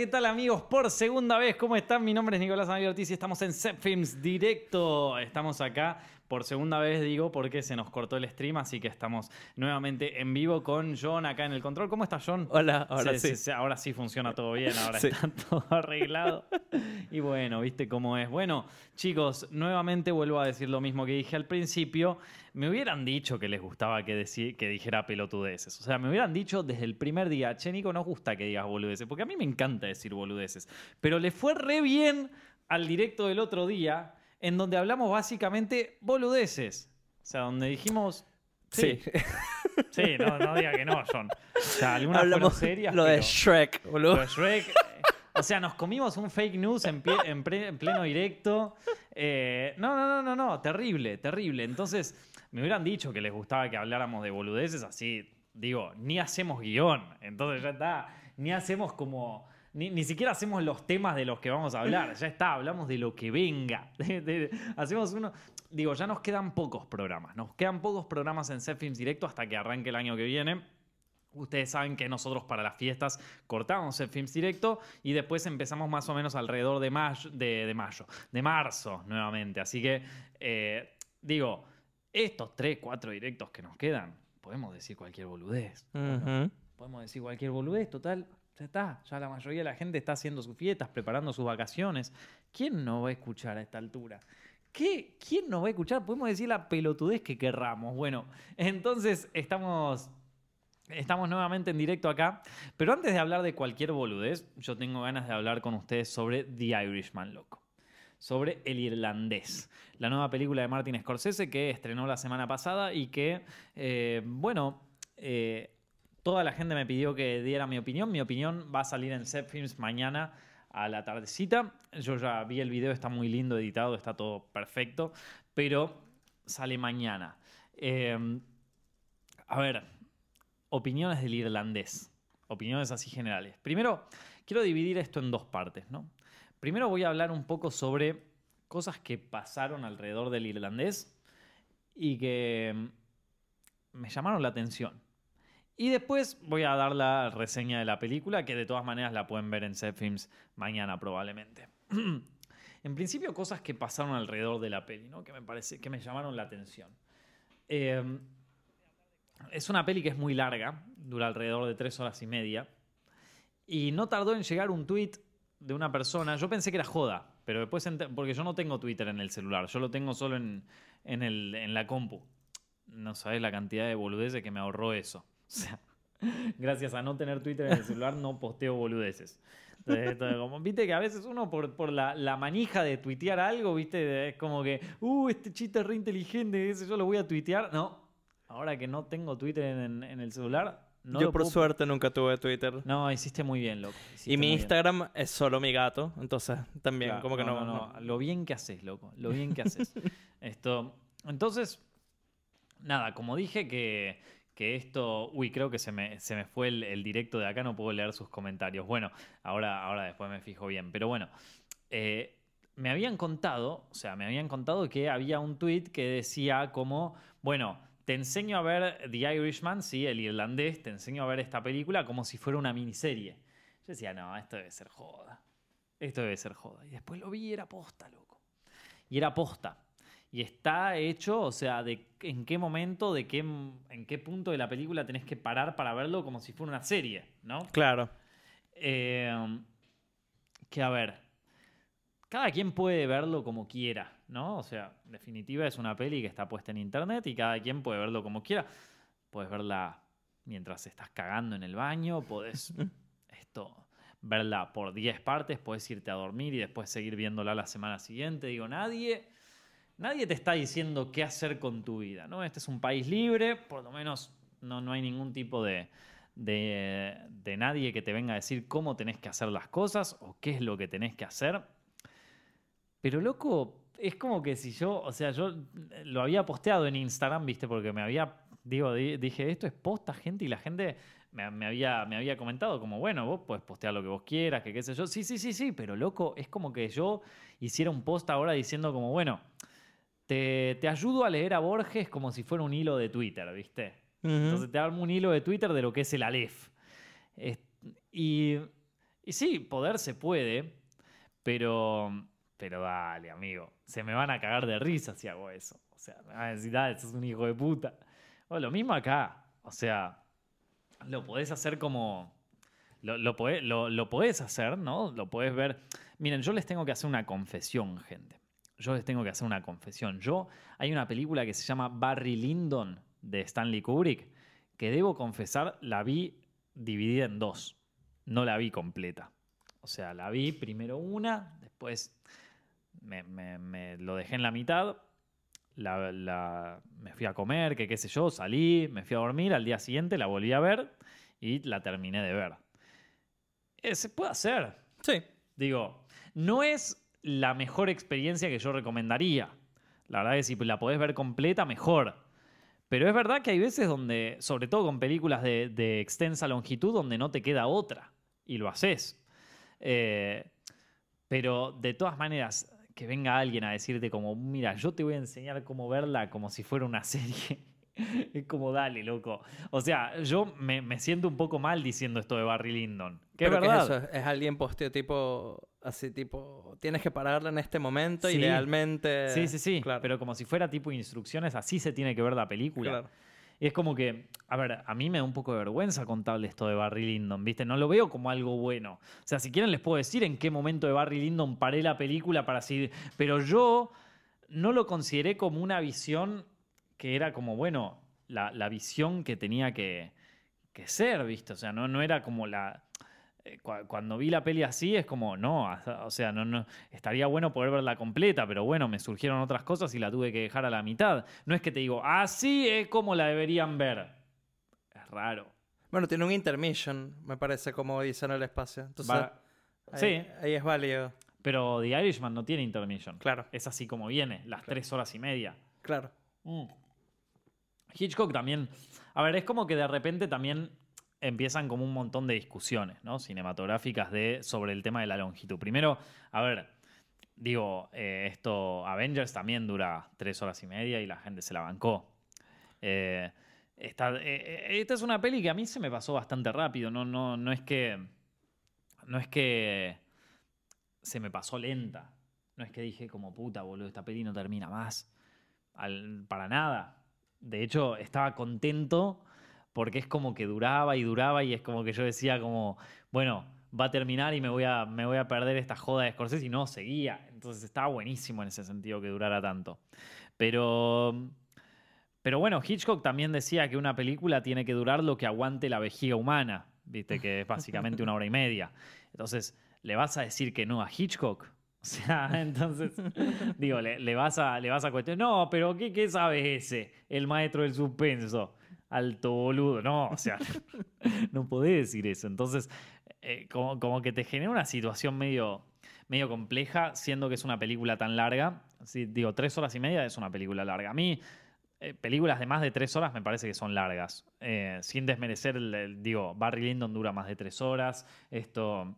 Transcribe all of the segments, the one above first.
¿qué tal amigos? Por segunda vez, ¿cómo están? Mi nombre es Nicolás Anavio Ortiz y estamos en Set Films Directo. Estamos acá por segunda vez, digo, porque se nos cortó el stream, así que estamos nuevamente en vivo con John acá en el control. ¿Cómo estás, John? Hola, ahora Se- sí. se- ahora sí funciona todo bien, ahora Sí. está todo arreglado. Y bueno, viste cómo es. Bueno, chicos, nuevamente vuelvo a decir lo mismo que dije al principio. Me hubieran dicho que les gustaba que, deci- que dijera pelotudeces. O sea, me hubieran dicho desde el primer día, che, Nico, nos gusta que digas boludeces, porque a mí me encanta decir boludeces. Pero le fue re bien al directo del otro día, en donde hablamos básicamente boludeces. O sea, donde dijimos... Sí. Sí, no, no diga que no, John. O sea, algunas fueron Hablamos serias, lo de Shrek, boludo. pero Shrek, eh, o sea, nos comimos un fake news en, pie- en pre- en pleno directo. Eh, no, no, no, no, no, terrible, terrible. Entonces, me hubieran dicho que les gustaba que habláramos de boludeces así. Digo, ni hacemos guion. Entonces ya está. Ni hacemos como. Ni, ni siquiera hacemos los temas de los que vamos a hablar. Ya está, hablamos de lo que venga. De- de- hacemos uno. Digo, ya nos quedan pocos programas. Nos quedan pocos programas en Set Films Directo hasta que arranque el año que viene. Ustedes saben que nosotros para las fiestas cortamos el Films Directo y después empezamos más o menos alrededor de mayo, de, de mayo, de marzo nuevamente. Así que, eh, digo, estos tres, cuatro directos que nos quedan, podemos decir cualquier boludez. Podemos decir cualquier boludez, total. Ya está, ya la mayoría de la gente está haciendo sus fiestas, preparando sus vacaciones. ¿Quién no va a escuchar a esta altura? ¿Qué? ¿Quién no va a escuchar? Podemos decir la pelotudez que querramos. Bueno, entonces estamos Estamos nuevamente en directo acá, pero antes de hablar de cualquier boludez, yo tengo ganas de hablar con ustedes sobre The Irishman, loco. Sobre El Irlandés, la nueva película de Martin Scorsese que estrenó la semana pasada y que, eh, bueno, eh, toda la gente me pidió que diera mi opinión. Mi opinión va a salir en Set Films mañana a la tardecita. Yo ya vi el video, está muy lindo editado, está todo perfecto, pero sale mañana. Eh, a ver, opiniones del irlandés. Opiniones así generales. Primero, quiero dividir esto en dos partes, ¿no? Primero voy a hablar un poco sobre cosas que pasaron alrededor del irlandés y que mm, me llamaron la atención. Y después voy a dar la reseña de la película, que de todas maneras la pueden ver en Set Films mañana probablemente. en principio, cosas que pasaron alrededor de la peli, ¿no? Que me parece que me llamaron la atención. Eh, es una peli que es muy larga, dura alrededor de tres horas y media. Y no tardó en llegar un tweet de una persona. Yo pensé que era joda, pero después, porque yo no tengo Twitter en el celular, yo lo tengo solo en, en, el- en la compu. No sabes la cantidad de boludeces que me ahorró eso. O sea, gracias a no tener Twitter en el celular, no posteo boludeces. Entonces, esto como- viste que a veces uno por, por la, la manija de tuitear algo, viste, es como que, uh, este chiste es re inteligente, ese yo lo voy a tuitear. No, ahora que no tengo Twitter en, en el celular, no Yo por puedo- suerte nunca tuve Twitter. No, hiciste muy bien, loco. hiciste y mi bien. Instagram es solo mi gato, entonces también Claro, como que no, no, no. Lo bien que haces, loco. Lo bien que haces. Esto. Entonces, nada, como dije que, que esto. Uy, creo que se me, se me fue el, directo de acá, no puedo leer sus comentarios. Bueno, ahora, ahora después me fijo bien. Pero bueno. eh, me habían contado, o sea, me habían contado que había un tweet que decía como, bueno, te enseño a ver The Irishman, sí, el irlandés, te enseño a ver esta película como si fuera una miniserie. Yo decía, no, esto debe ser joda. Esto debe ser joda. Y después lo vi y era posta, loco. Y era posta. Y está hecho, o sea, de en qué momento, de qué, en qué punto de la película tenés que parar para verlo como si fuera una serie, ¿no? Claro. Eh, que a ver, cada quien puede verlo como quiera, ¿no? O sea, en definitiva es una peli que está puesta en internet y cada quien puede verlo como quiera. Puedes verla mientras estás cagando en el baño, podés esto, verla por 10 partes, puedes irte a dormir y después seguir viéndola la semana siguiente. Digo, nadie, nadie te está diciendo qué hacer con tu vida, ¿no? Este es un país libre, por lo menos no, no hay ningún tipo de, de, nadie que te venga a decir cómo tenés que hacer las cosas o qué es lo que tenés que hacer. Pero loco, es como que si yo, o sea, yo lo había posteado en Instagram, ¿viste? Porque me había, digo, di- dije, esto es posta, gente, y la gente me, me había, me había comentado como, bueno, vos podés postear lo que vos quieras, que qué sé yo. Sí, sí, sí, sí, pero loco, es como que yo hiciera un post ahora diciendo como, bueno, te, te ayudo a leer a Borges como si fuera un hilo de Twitter, ¿viste? Entonces te armo un hilo de Twitter de lo que es el Aleph. Y, Y sí, poder se puede, pero. Pero dale, amigo. Se me van a cagar de risa si hago eso. O sea, me van a decir, dale, sos un hijo de puta. Bueno, lo mismo acá. O sea, lo podés hacer como. Lo, lo, podés, lo, lo podés hacer, ¿no? Lo podés ver. Miren, yo les tengo que hacer una confesión, gente. Yo les tengo que hacer una confesión. Yo, hay una película que se llama Barry Lyndon de Stanley Kubrick, que debo confesar, la vi dividida en dos. No la vi completa. O sea, la vi primero una, después me, me- me lo dejé en la mitad, la, la- me fui a comer, que qué sé yo, salí, me fui a dormir, al día siguiente la volví a ver y la terminé de ver. Eh, se puede hacer. Sí. Digo, no es la mejor experiencia que yo recomendaría. La verdad es que si la podés ver completa, mejor. Pero es verdad que hay veces donde, sobre todo con películas de, extensa longitud, donde no te queda otra. Y lo haces. Eh, pero de todas maneras, que venga alguien a decirte como, mira, yo te voy a enseñar cómo verla como si fuera una serie. es como, dale, loco. O sea, yo me, me siento un poco mal diciendo esto de Barry Lyndon. Que es ¿qué verdad. es eso? Es alguien posteo tipo, así tipo, tienes que pararla en este momento, Sí. idealmente. Sí, sí, sí. Claro. Pero como si fuera tipo instrucciones, así se tiene que ver la película. Claro. Y es como que, a ver, a mí me da un poco de vergüenza contarle esto de Barry Lyndon, ¿viste? No lo veo como algo bueno. O sea, si quieren les puedo decir en qué momento de Barry Lyndon paré la película para así. Pero yo no lo consideré como una visión que era como, bueno, la, la visión que tenía que, que ser, ¿viste? O sea, no, no era como la. eh, cua- Cuando vi la peli así es como, no, o sea, no, no, estaría bueno poder verla completa, pero bueno, me surgieron otras cosas y la tuve que dejar a la mitad. No es que te digo, así es como la deberían ver. Es raro. Bueno, tiene un intermission, me parece, como dice en el espacio. Entonces, Va- ahí, sí. ahí es válido. Pero The Irishman no tiene intermission. Claro, Es así como viene, las tres horas y media. claro. Mm. Hitchcock también. A ver, es como que de repente también empiezan como un montón de discusiones, ¿no? Cinematográficas de, sobre el tema de la longitud. Primero, a ver, digo, eh, esto, Avengers también dura tres horas y media y la gente se la bancó. Eh, esta, eh, esta es una peli que a mí se me pasó bastante rápido. No, no, no es que. No es que se me pasó lenta. No es que dije como puta, boludo, esta peli no termina más. Para nada. De hecho, estaba contento porque es como que duraba y duraba y es como que yo decía como, bueno, va a terminar y me voy a, me voy a perder esta joda de Scorsese y no, seguía. Entonces estaba buenísimo en ese sentido que durara tanto. Pero, pero bueno, Hitchcock también decía que una película tiene que durar lo que aguante la vejiga humana, viste, que es básicamente una hora y media. Entonces, ¿le vas a decir que no a Hitchcock? O sea, entonces, digo, le, vas a, le vas a cuestionar, no, pero ¿qué, ¿qué sabe ese? El maestro del suspenso. Alto boludo. No, o sea, no podés decir eso. Entonces, eh, como, como que te genera una situación medio, medio compleja, siendo que es una película tan larga. Digo, tres horas y media es una película larga. A mí, eh, películas de más de tres horas me parece que son largas. Eh, sin desmerecer, digo, Barry Lyndon dura más de tres horas. Esto.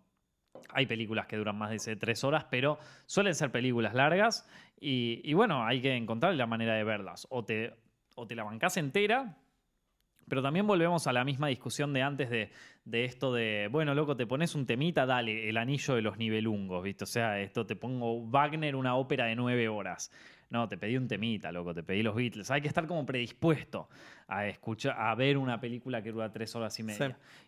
Hay películas que duran más de tres horas, pero suelen ser películas largas y, y bueno, hay que encontrar la manera de verlas. O te, o te la bancás entera, pero también volvemos a la misma discusión de antes de, de esto de, bueno, loco, te pones un temita, dale, el anillo de los nivelungos, ¿viste? O sea, esto te pongo Wagner, una ópera de nueve horas. No, te pedí un temita, loco, te pedí los Beatles. Hay que estar como predispuesto a escuchar, a ver una película que dura tres horas y media.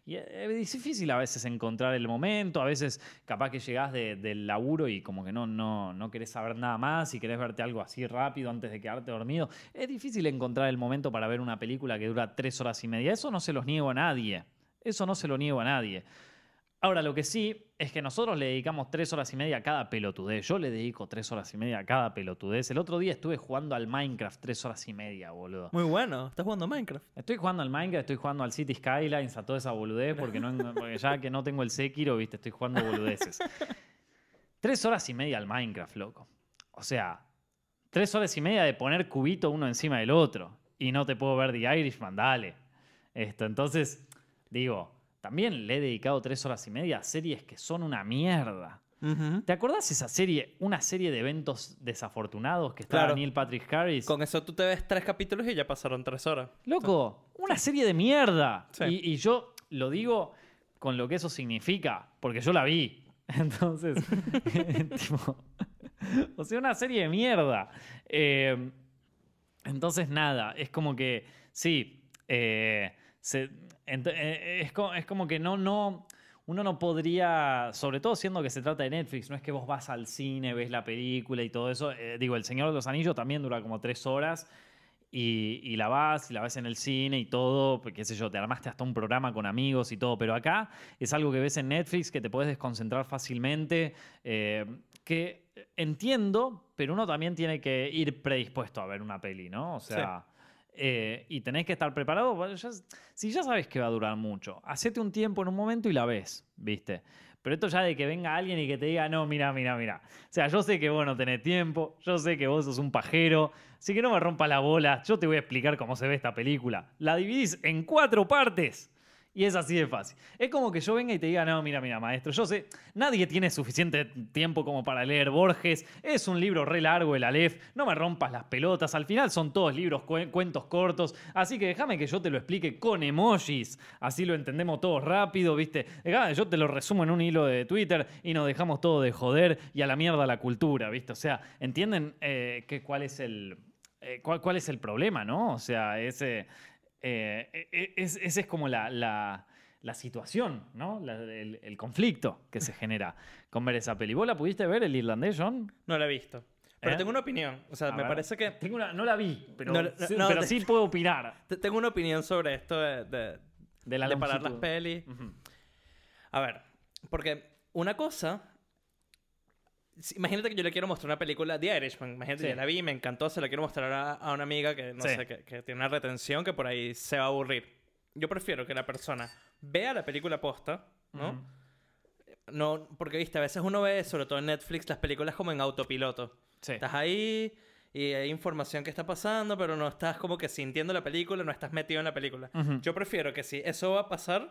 Y eh, es difícil a veces encontrar el momento, a veces capaz que llegás de- del laburo y como que no, no, no querés saber nada más y querés verte algo así rápido antes de quedarte dormido. Es difícil encontrar el momento para ver una película que dura tres horas y media. Eso no se los niego a nadie. Eso no se lo niego a nadie. Ahora, lo que sí es que nosotros le dedicamos tres horas y media a cada pelotudez. Yo le dedico tres horas y media a cada pelotudez. El otro día estuve jugando al Minecraft tres horas y media, boludo. Muy bueno. ¿Estás jugando Minecraft? Estoy jugando al Minecraft, estoy jugando al City Skylines, a toda esa boludez, porque, no, porque ya que no tengo el Sekiro, viste, estoy jugando boludeces. Tres horas y media al Minecraft, loco. O sea, tres horas y media de poner cubito uno encima del otro. Y no te puedo ver The Irishman, dale. Esto, entonces, digo, también le he dedicado tres horas y media a series que son una mierda. ¿Te acordás esa serie, una serie de eventos desafortunados que estaba Claro. Neil Patrick Harris? Con eso tú te ves tres capítulos y ya pasaron tres horas. Loco, una serie de mierda. Sí. Y, y yo lo digo con lo que eso significa, porque yo la vi. Entonces, tipo, o sea, una serie de mierda. Eh, entonces, nada, es como que, sí, eh, se- eh, es, co- es como que no, no, uno no podría, sobre todo siendo que se trata de Netflix, no es que vos vas al cine, ves la película y todo eso. eh, digo, El Señor de los Anillos también dura como tres horas y, la vas y la ves en el cine y todo, qué sé yo, te armaste hasta un programa con amigos y todo, pero acá es algo que ves en Netflix que te puedes desconcentrar fácilmente, eh, que entiendo, pero uno también tiene que ir predispuesto a ver una peli, ¿no? O sea... eh, y tenés que estar preparado. si ya sabes que va a durar mucho, hacete un tiempo en un momento y la ves, ¿viste? Pero esto ya de que venga alguien y que te diga, no, mira, mira, mira. O sea, yo sé que vos no tenés tiempo, yo sé que vos sos un pajero, así que no me rompa la bola, yo te voy a explicar cómo se ve esta película. La dividís en cuatro partes. Y es así de fácil. Es como que yo venga y te diga, no, mira, mira, maestro, yo sé, nadie tiene suficiente tiempo como para leer Borges, es un libro re largo el Aleph, no me rompas las pelotas, al final son todos libros, cue- cuentos cortos, así que déjame que yo te lo explique con emojis, así lo entendemos todos rápido, ¿viste? Yo te lo resumo en un hilo de Twitter y nos dejamos todo de joder y a la mierda la cultura, ¿viste? O sea, ¿entienden eh, que, cuál es el... eh, cuál, cuál es el problema, ¿no? O sea, ese... Eh, e- es, esa es como la, la- la situación, ¿no? La- el, el conflicto que se genera con ver esa peli. ¿Vos la pudiste ver, el irlandés, John? No la he visto. Pero ¿Eh? tengo una opinión. O sea, A me ver. parece que... Tengo una, no la vi, pero, No, no, sí, no, pero te- sí puedo opinar. te- Tengo una opinión sobre esto de, de, De la de parar las pelis. A ver, porque una cosa... Imagínate que yo le quiero mostrar una película, The Irishman. Imagínate, Sí. ya la vi, me encantó, se la quiero mostrar a, a una amiga que, no Sí. sé, que, que tiene una retención que por ahí se va a aburrir. Yo prefiero que la persona vea la película posta, ¿no? Ujú. No, porque viste, a veces uno ve, sobre todo en Netflix, las películas como en autopiloto. Sí. Estás ahí y hay información que está pasando, pero no estás como que sintiendo la película, no estás metido en la película. Ujú. Yo prefiero que si eso va a pasar,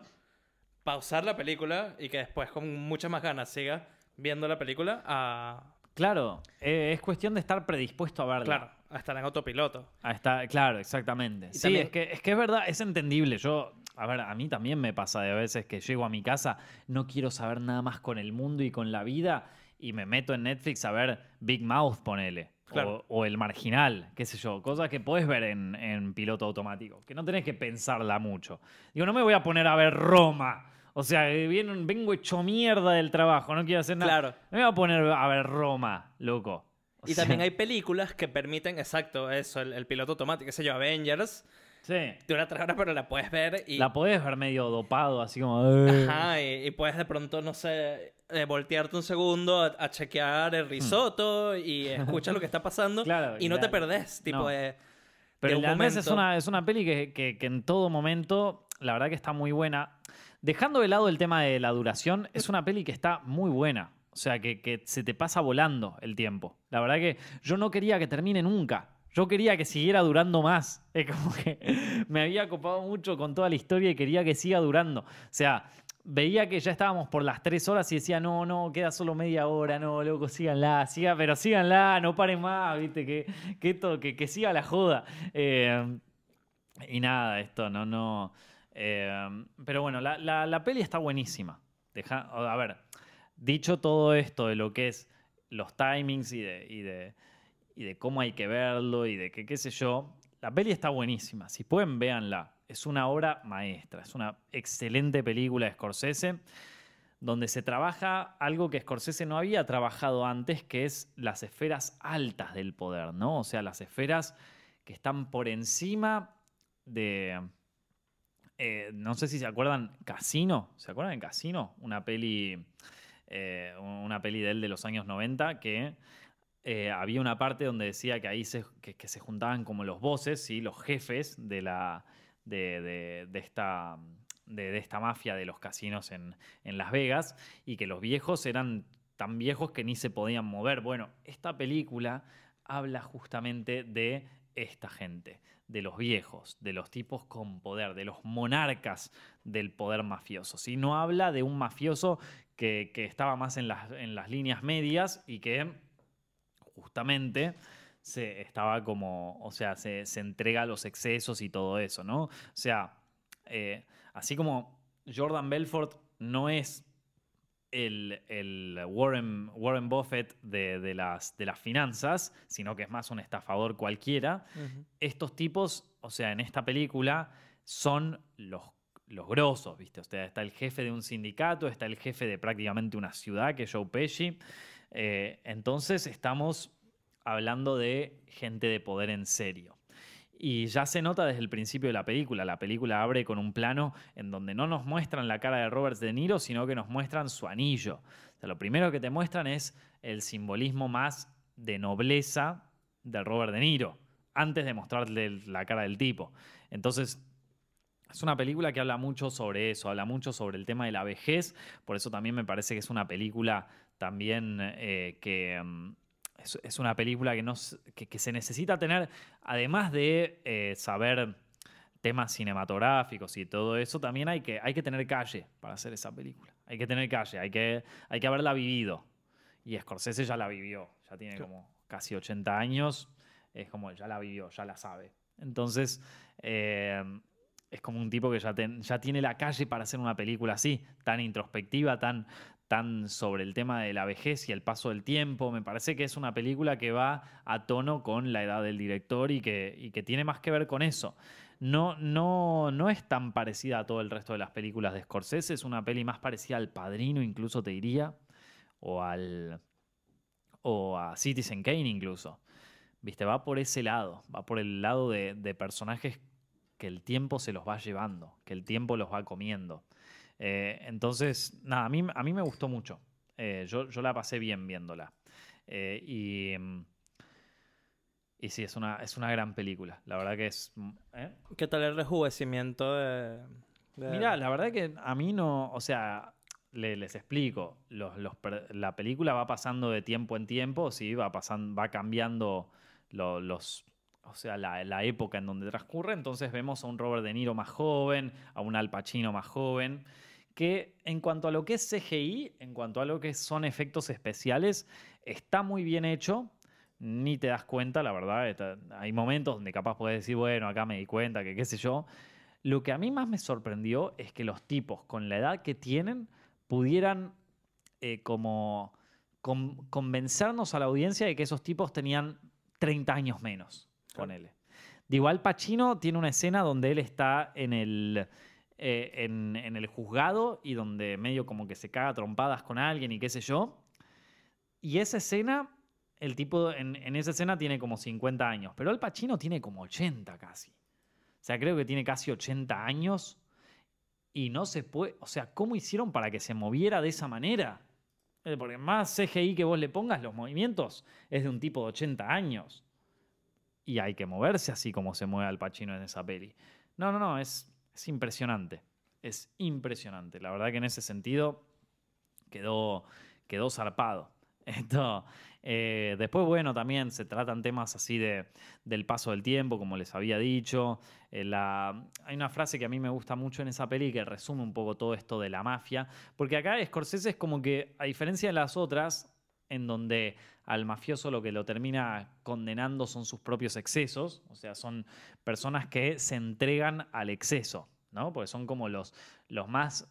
pausar la película y que después con muchas más ganas siga viendo la película a... Claro, eh, es cuestión de estar predispuesto a verla. Claro, a estar en autopiloto. A estar- claro, exactamente. Y sí, también- es, que, es que es verdad, es entendible. Yo, a ver, a mí también me pasa de veces que llego a mi casa, no quiero saber nada más con el mundo y con la vida, y me meto en Netflix a ver Big Mouth, ponele. Claro. O, o El Marginal, qué sé yo, cosas que podés ver en, en piloto automático, que no tenés que pensarla mucho. Digo, no me voy a poner a ver Roma. O sea, eh, vengo hecho mierda del trabajo, no quiero hacer nada. Claro. Me voy a poner a ver Roma, loco. O Y sea, también hay películas que permiten, exacto, eso, el, el piloto automático, qué sé yo, Avengers, Sí. dura tres horas, pero la puedes ver y... La podés ver medio dopado, así como. "Eh". Ajá, y, y puedes de pronto, no sé, eh, voltearte un segundo a, a chequear el risotto y escuchas lo que está pasando Hmm. Claro, y no te perdés, tipo no. de... Pero de es una, es una peli que, que- que en todo momento, la verdad que está muy buena. Dejando de lado el tema de la duración, es una peli que está muy buena. O sea, que, se te pasa volando el tiempo. La verdad que yo no quería que termine nunca. Yo quería que siguiera durando más. Es como que me había copado mucho con toda la historia y quería que siga durando. O sea, veía que ya estábamos por las tres horas y decía, no, no, queda solo media hora, no, loco, síganla, siga, pero síganla, no paren más, viste, que, que, esto, que, que siga la joda. Eh, y nada, esto, no, no. Eh, pero bueno, la, la- la peli está buenísima. Deja, a ver, dicho todo esto de lo que es los timings y de, y de, y de cómo hay que verlo y de qué sé yo, la peli está buenísima. Si pueden, véanla. Es una obra maestra, es una excelente película de Scorsese donde se trabaja algo que Scorsese no había trabajado antes, que es las esferas altas del poder, ¿no? O sea, las esferas que están por encima de... eh, no sé si se acuerdan, Casino, ¿se acuerdan de Casino? Una peli, eh, una peli de él de los años 90 que eh, había una parte donde decía que ahí se, que, se juntaban como los voces, ¿sí? los jefes de, la, de, de- de esta, de, de esta mafia de los casinos en, en Las Vegas y que los viejos eran tan viejos que ni se podían mover. Bueno, esta película habla justamente de esta gente, de los viejos, de los tipos con poder, de los monarcas del poder mafioso. ¿sí? No habla de un mafioso que, que estaba más en las, en las líneas medias y que justamente se estaba como, o sea, se, se entrega a los excesos y todo eso, ¿no? O sea, eh, así como Jordan Belfort no es el, el Warren, Warren Buffett de, de las, de las finanzas, sino que es más un estafador cualquiera. Estos tipos, o sea, en esta película, son los, los grosos, ¿viste? O sea, está el jefe de un sindicato, está el jefe de prácticamente una ciudad, que es Joe Pesci. Eh, entonces estamos hablando de gente de poder en serio. Y ya se nota desde el principio de la película. La película abre con un plano en donde no nos muestran la cara de Robert De Niro, sino que nos muestran su anillo. Lo primero que te muestran es el simbolismo más de nobleza de Robert De Niro, antes de mostrarle la cara del tipo. Entonces, es una película que habla mucho sobre eso, habla mucho sobre el tema de la vejez, por eso también me parece que es una película también eh, que... mm, es, es una película que, no, que, que se necesita tener, además de eh, saber temas cinematográficos y todo eso, también hay que, hay que tener calle para hacer esa película. Hay que tener calle, hay que, hay que haberla vivido. Y Scorsese ya la vivió, ya tiene Claro. como casi 80 años, es como ya la vivió, ya la sabe. Entonces, eh, es como un tipo que ya, ten- ya tiene la calle para hacer una película así, tan introspectiva, tan, sobre el tema de la vejez y el paso del tiempo. Me parece que es una película que va a tono con la edad del director y que, tiene más que ver con eso. No, no, no es tan parecida a todo el resto de las películas de Scorsese, es una peli más parecida al Padrino, incluso te diría, o al o a Citizen Kane incluso. Viste, va por ese lado, va por el lado de personajes que el tiempo se los va llevando, que el tiempo los va comiendo. Eh, entonces, nada, a mí, a mí me gustó mucho. Eh, yo, yo la pasé bien viéndola. Eh, y, mm, y sí, es una, es una gran película. La verdad que es... mm. ¿Qué tal el rejuvenecimiento de, de- Mira, la verdad que a mí no, o sea, le- les explico, los, los la película va pasando de tiempo en tiempo, sí, va pasando, va cambiando lo- los, o sea, la, época en donde transcurre, entonces vemos a un Robert De Niro más joven, a un Al Pacino más joven, que en cuanto a lo que es CGI, en cuanto a lo que son efectos especiales, está muy bien hecho. Ni te das cuenta, la verdad. hay momentos donde capaz puedes decir, bueno, acá me di cuenta, que qué sé yo. Lo que a mí más me sorprendió es que los tipos, con la edad que tienen, pudieran eh, como con- convencernos a la audiencia de que esos tipos tenían 30 años menos, Claro. ponele. De igual Pacino tiene una escena donde él está en el, eh, en, el juzgado y donde medio como que se caga trompadas con alguien y qué sé yo. Y esa escena, el tipo en, en esa escena tiene como 50 años, pero el Pacino tiene como 80 casi. O sea, creo que tiene casi 80 años y no se puede. O sea, ¿cómo hicieron para que se moviera de esa manera? Eh, Porque más CGI que vos le pongas, los movimientos es de un tipo de 80 años. Y hay que moverse así como se mueve Al Pacino en esa peli. No, no, no, es, es impresionante. Es impresionante. La verdad que en ese sentido quedó, quedó zarpado. Esto, eh, después, bueno, también se tratan temas así de, del paso del tiempo, como les había dicho. Eh, la- hay una frase que a mí me gusta mucho en esa peli que resume un poco todo esto de la mafia, porque acá Scorsese es como que, a diferencia de las otras, en donde al mafioso lo que lo termina condenando son sus propios excesos, o sea, son personas que se entregan al exceso, ¿no? Porque son como los, los más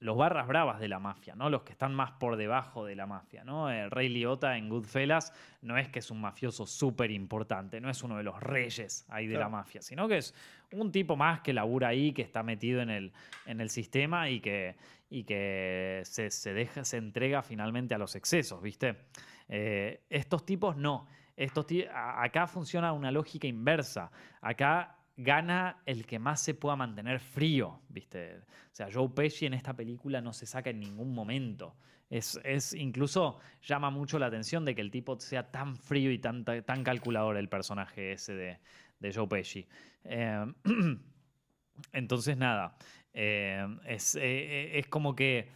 los barras bravas de la mafia, ¿no? Los que están más por debajo de la mafia, ¿no? El Rey Liotta en Goodfellas no es que es un mafioso súper importante, no es uno de los reyes ahí de la mafia, sino que es un tipo más que labura ahí, que está metido en el, en el sistema y que, y que se, se deja, se entrega finalmente a los excesos, ¿viste? Eh, estos tipos no. Estos acá funciona una lógica inversa. Acá gana el que más se pueda mantener frío, ¿viste? O sea, Joe Pesci en esta película no se saca en ningún momento. Es, es- incluso llama mucho la atención de que el tipo sea tan frío y tan, tan calculador el personaje ese de, de Joe Pesci. Eh, entonces, nada, eh, es, eh, es como que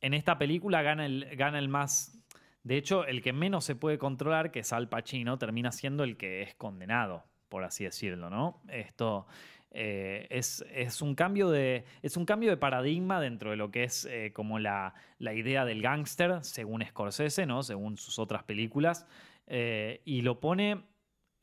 en esta película gana el, gana el más... De hecho, el que menos se puede controlar, que es Al Pacino, termina siendo el que es condenado, por así decirlo, ¿no? Esto eh, es, es un cambio de, es un cambio de paradigma dentro de lo que es eh, como la, la idea del gángster, según Scorsese, ¿no? Según sus otras películas, eh, y lo pone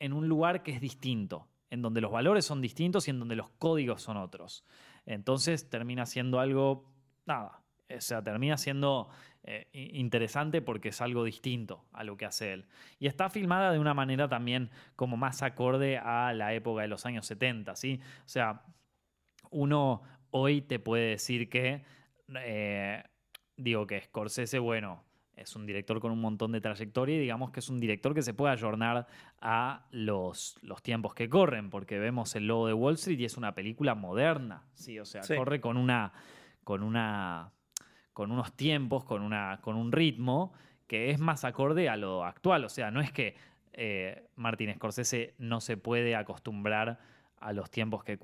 en un lugar que es distinto, en donde los valores son distintos y en donde los códigos son otros. Entonces termina siendo algo, nada, o sea, termina siendo eh, interesante porque es algo distinto a lo que hace él. Y está filmada de una manera también como más acorde a la época de los años 70, ¿sí? O sea, uno hoy te puede decir que, eh, digo que Scorsese, bueno, es un director con un montón de trayectoria y digamos que es un director que se puede ayornar a los, los tiempos que corren, porque vemos el logo de Wall Street y es una película moderna, ¿sí? O sea, Sí. corre con una, con una, con unos tiempos, con, una, con un ritmo que es más acorde a lo actual. O sea, no es que eh, Martin Scorsese no se puede acostumbrar a los tiempos que,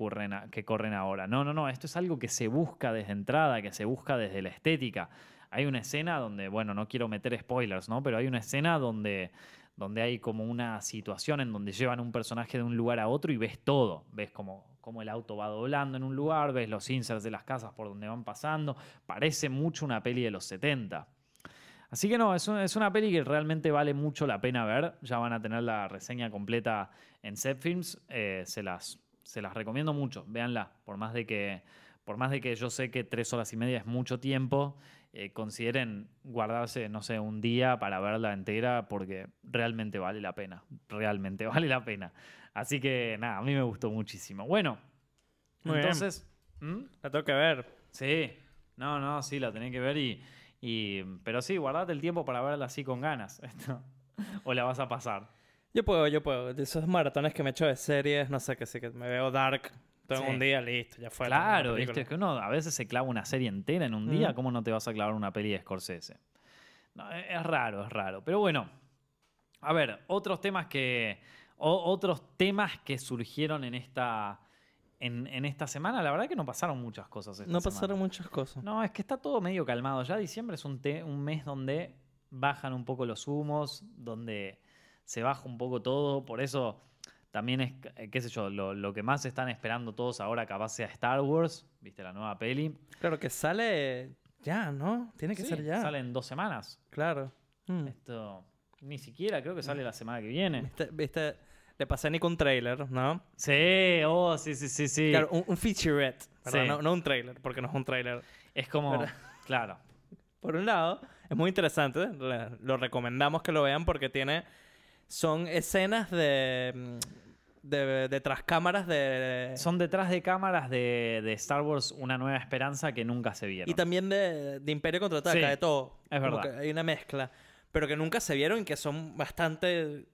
que corren ahora. No, no, no, esto es algo que se busca desde entrada, que se busca desde la estética. Hay una escena donde, bueno, no quiero meter spoilers, ¿no? Pero hay una escena donde, donde hay como una situación en donde llevan un personaje de un lugar a otro y ves todo. Ves como, como el auto va doblando en un lugar, ves los inserts de las casas por donde van pasando. Parece mucho una peli de los 70. Así que no, es, es una peli que realmente vale mucho la pena ver. Ya van a tener la reseña completa en Set Films. Eh, se, las, se las recomiendo mucho. Véanla. Por más de que, por más de que yo sé que tres horas y media es mucho tiempo, eh, consideren guardarse, no sé, un día para verla entera porque realmente vale la pena. Realmente vale la pena. Así que nada, a mí me gustó muchísimo. Bueno, Muy entonces... ¿Mm? La tengo que ver. Sí, no, no, sí, la tenés que ver y, y- Pero sí, guardate el tiempo para verla así con ganas. Esto. O la vas a pasar. Yo puedo, yo puedo. De esos maratones que me echo de series, no sé, que sí, que me veo Dark. Sí. un día, listo, ya fue. claro, la viste, película. es que uno a veces se clava una serie entera en un día. Ujú. ¿Cómo no te vas a clavar una peli de Scorsese? No, es es raro, es raro. Pero bueno, a ver, otros temas que. o- otros temas que surgieron en esta. En, en esta semana, la verdad que no pasaron muchas cosas. esta No semana. pasaron muchas cosas. No, es que está todo medio calmado. Ya diciembre es un, te- un mes donde bajan un poco los humos, donde se baja un poco todo. Por eso también es, eh, qué sé yo, lo, lo que más están esperando todos ahora capaz sea Star Wars, viste la nueva peli. Claro, que sale ya, ¿no? Tiene que Sí, ser ya. Sale en dos semanas. Claro. Mm. Esto ni siquiera creo que sale la semana que viene. ¿Viste, viste? Le pasé a Nico un trailer, ¿no? Sí, oh, sí, sí, sí, sí. Claro, un, un featurette. No, no un trailer, porque no es un trailer. Es como, ¿Verdad? claro. Por un lado, es muy interesante, lo recomendamos que lo vean porque tiene, son escenas de, mm, de, de tras cámaras de... Son detrás de cámaras de, de Star Wars Una Nueva Esperanza que nunca se vieron. Y también de, de Imperio Contraataca, Sí, de todo. es Como verdad. que hay una mezcla, pero que nunca se vieron y que son bastante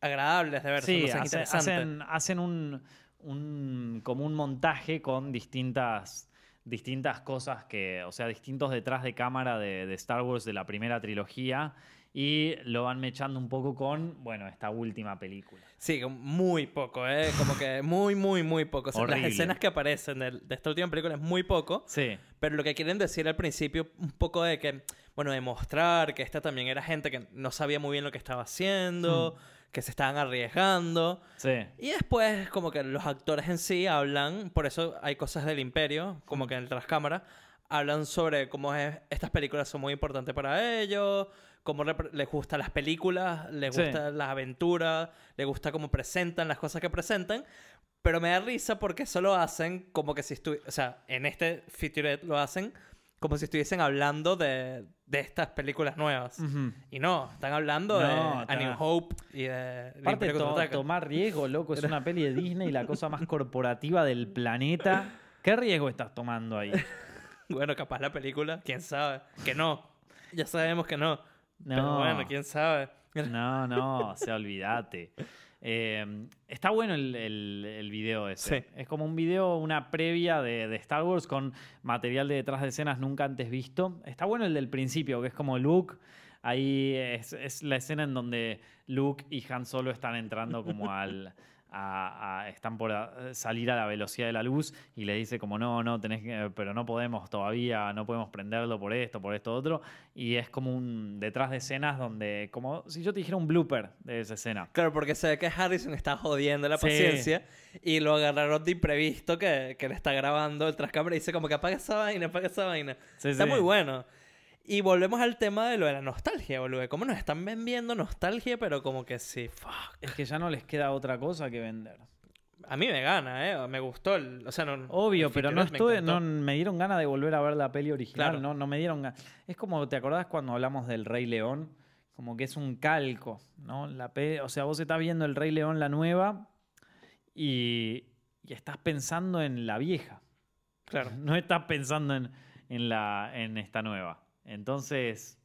agradables de ver. Sí, no hace- hacen, hacen un, un- como un montaje con distintas, distintas cosas que, o sea, distintos detrás de cámara de, de Star Wars de la primera trilogía y lo van mechando un poco con, bueno, esta última película. Sí, muy poco, ¿eh? Como que muy, muy, muy poco. O sea, las escenas que aparecen de, esta última película es muy poco, Sí, pero lo que quieren decir al principio, un poco de que, bueno, demostrar que esta también era gente que no sabía muy bien lo que estaba haciendo, que se estaban arriesgando. sí. Y después, como que los actores en sí hablan, por eso hay cosas del imperio, como que en el trascámara, hablan sobre cómo es, estas películas son muy importantes para ellos, cómo les gustan las películas, les Sí. gustan las aventuras, les gusta cómo presentan las cosas que presentan. Pero me da risa porque eso lo hacen como que si estuviesen, o sea, en este featurette lo hacen como si estuviesen hablando de, de estas películas nuevas. Y no, están hablando No, de A está- New Hope y de... Aparte, Imperio to- tomar riesgo, loco, es una peli de Disney, la cosa más corporativa del planeta. ¿Qué riesgo estás tomando ahí? Bueno, capaz la película, quién sabe. Que no. Ya sabemos que no. Pero No. bueno, quién sabe. No, no, o sea, olvídate. Eh, está bueno el, el- el video ese. Sí. Es como un video, una previa de, de Star Wars con material de detrás de escenas nunca antes visto. Está bueno el del principio, que es como Luke. Ahí es, es la escena en donde Luke y Han Solo están entrando como al... a- a- están por a- salir a la velocidad de la luz y le dice como no, no, tenés que, pero no podemos todavía, no podemos prenderlo por esto, por esto, otro. Y es como un detrás de escenas donde, como si yo te dijera un blooper de esa escena. Claro, porque se ve que Harrison está jodiendo la Sí. paciencia y lo agarraron de imprevisto que, que le está grabando el trascámara y dice como que apaga esa vaina, apaga esa vaina. Sí, está sí. muy bueno. Y volvemos al tema de lo de la nostalgia, boludo. Cómo nos están vendiendo nostalgia, pero como que sí, fuck. Es que ya no les queda otra cosa que vender. A mí me gana, ¿eh? Me gustó. El, o sea, no, Obvio, pero no me estuve, encantó. no me dieron ganas de volver a ver la peli original, Claro. no, no me dieron ganas. Es como, ¿te acordás cuando hablamos del Rey León? Como que es un calco, ¿no? La pe- o sea, vos estás viendo el Rey León, la nueva, y, y estás pensando en la vieja. Claro. No estás pensando en, en, la, en esta nueva. Entonces,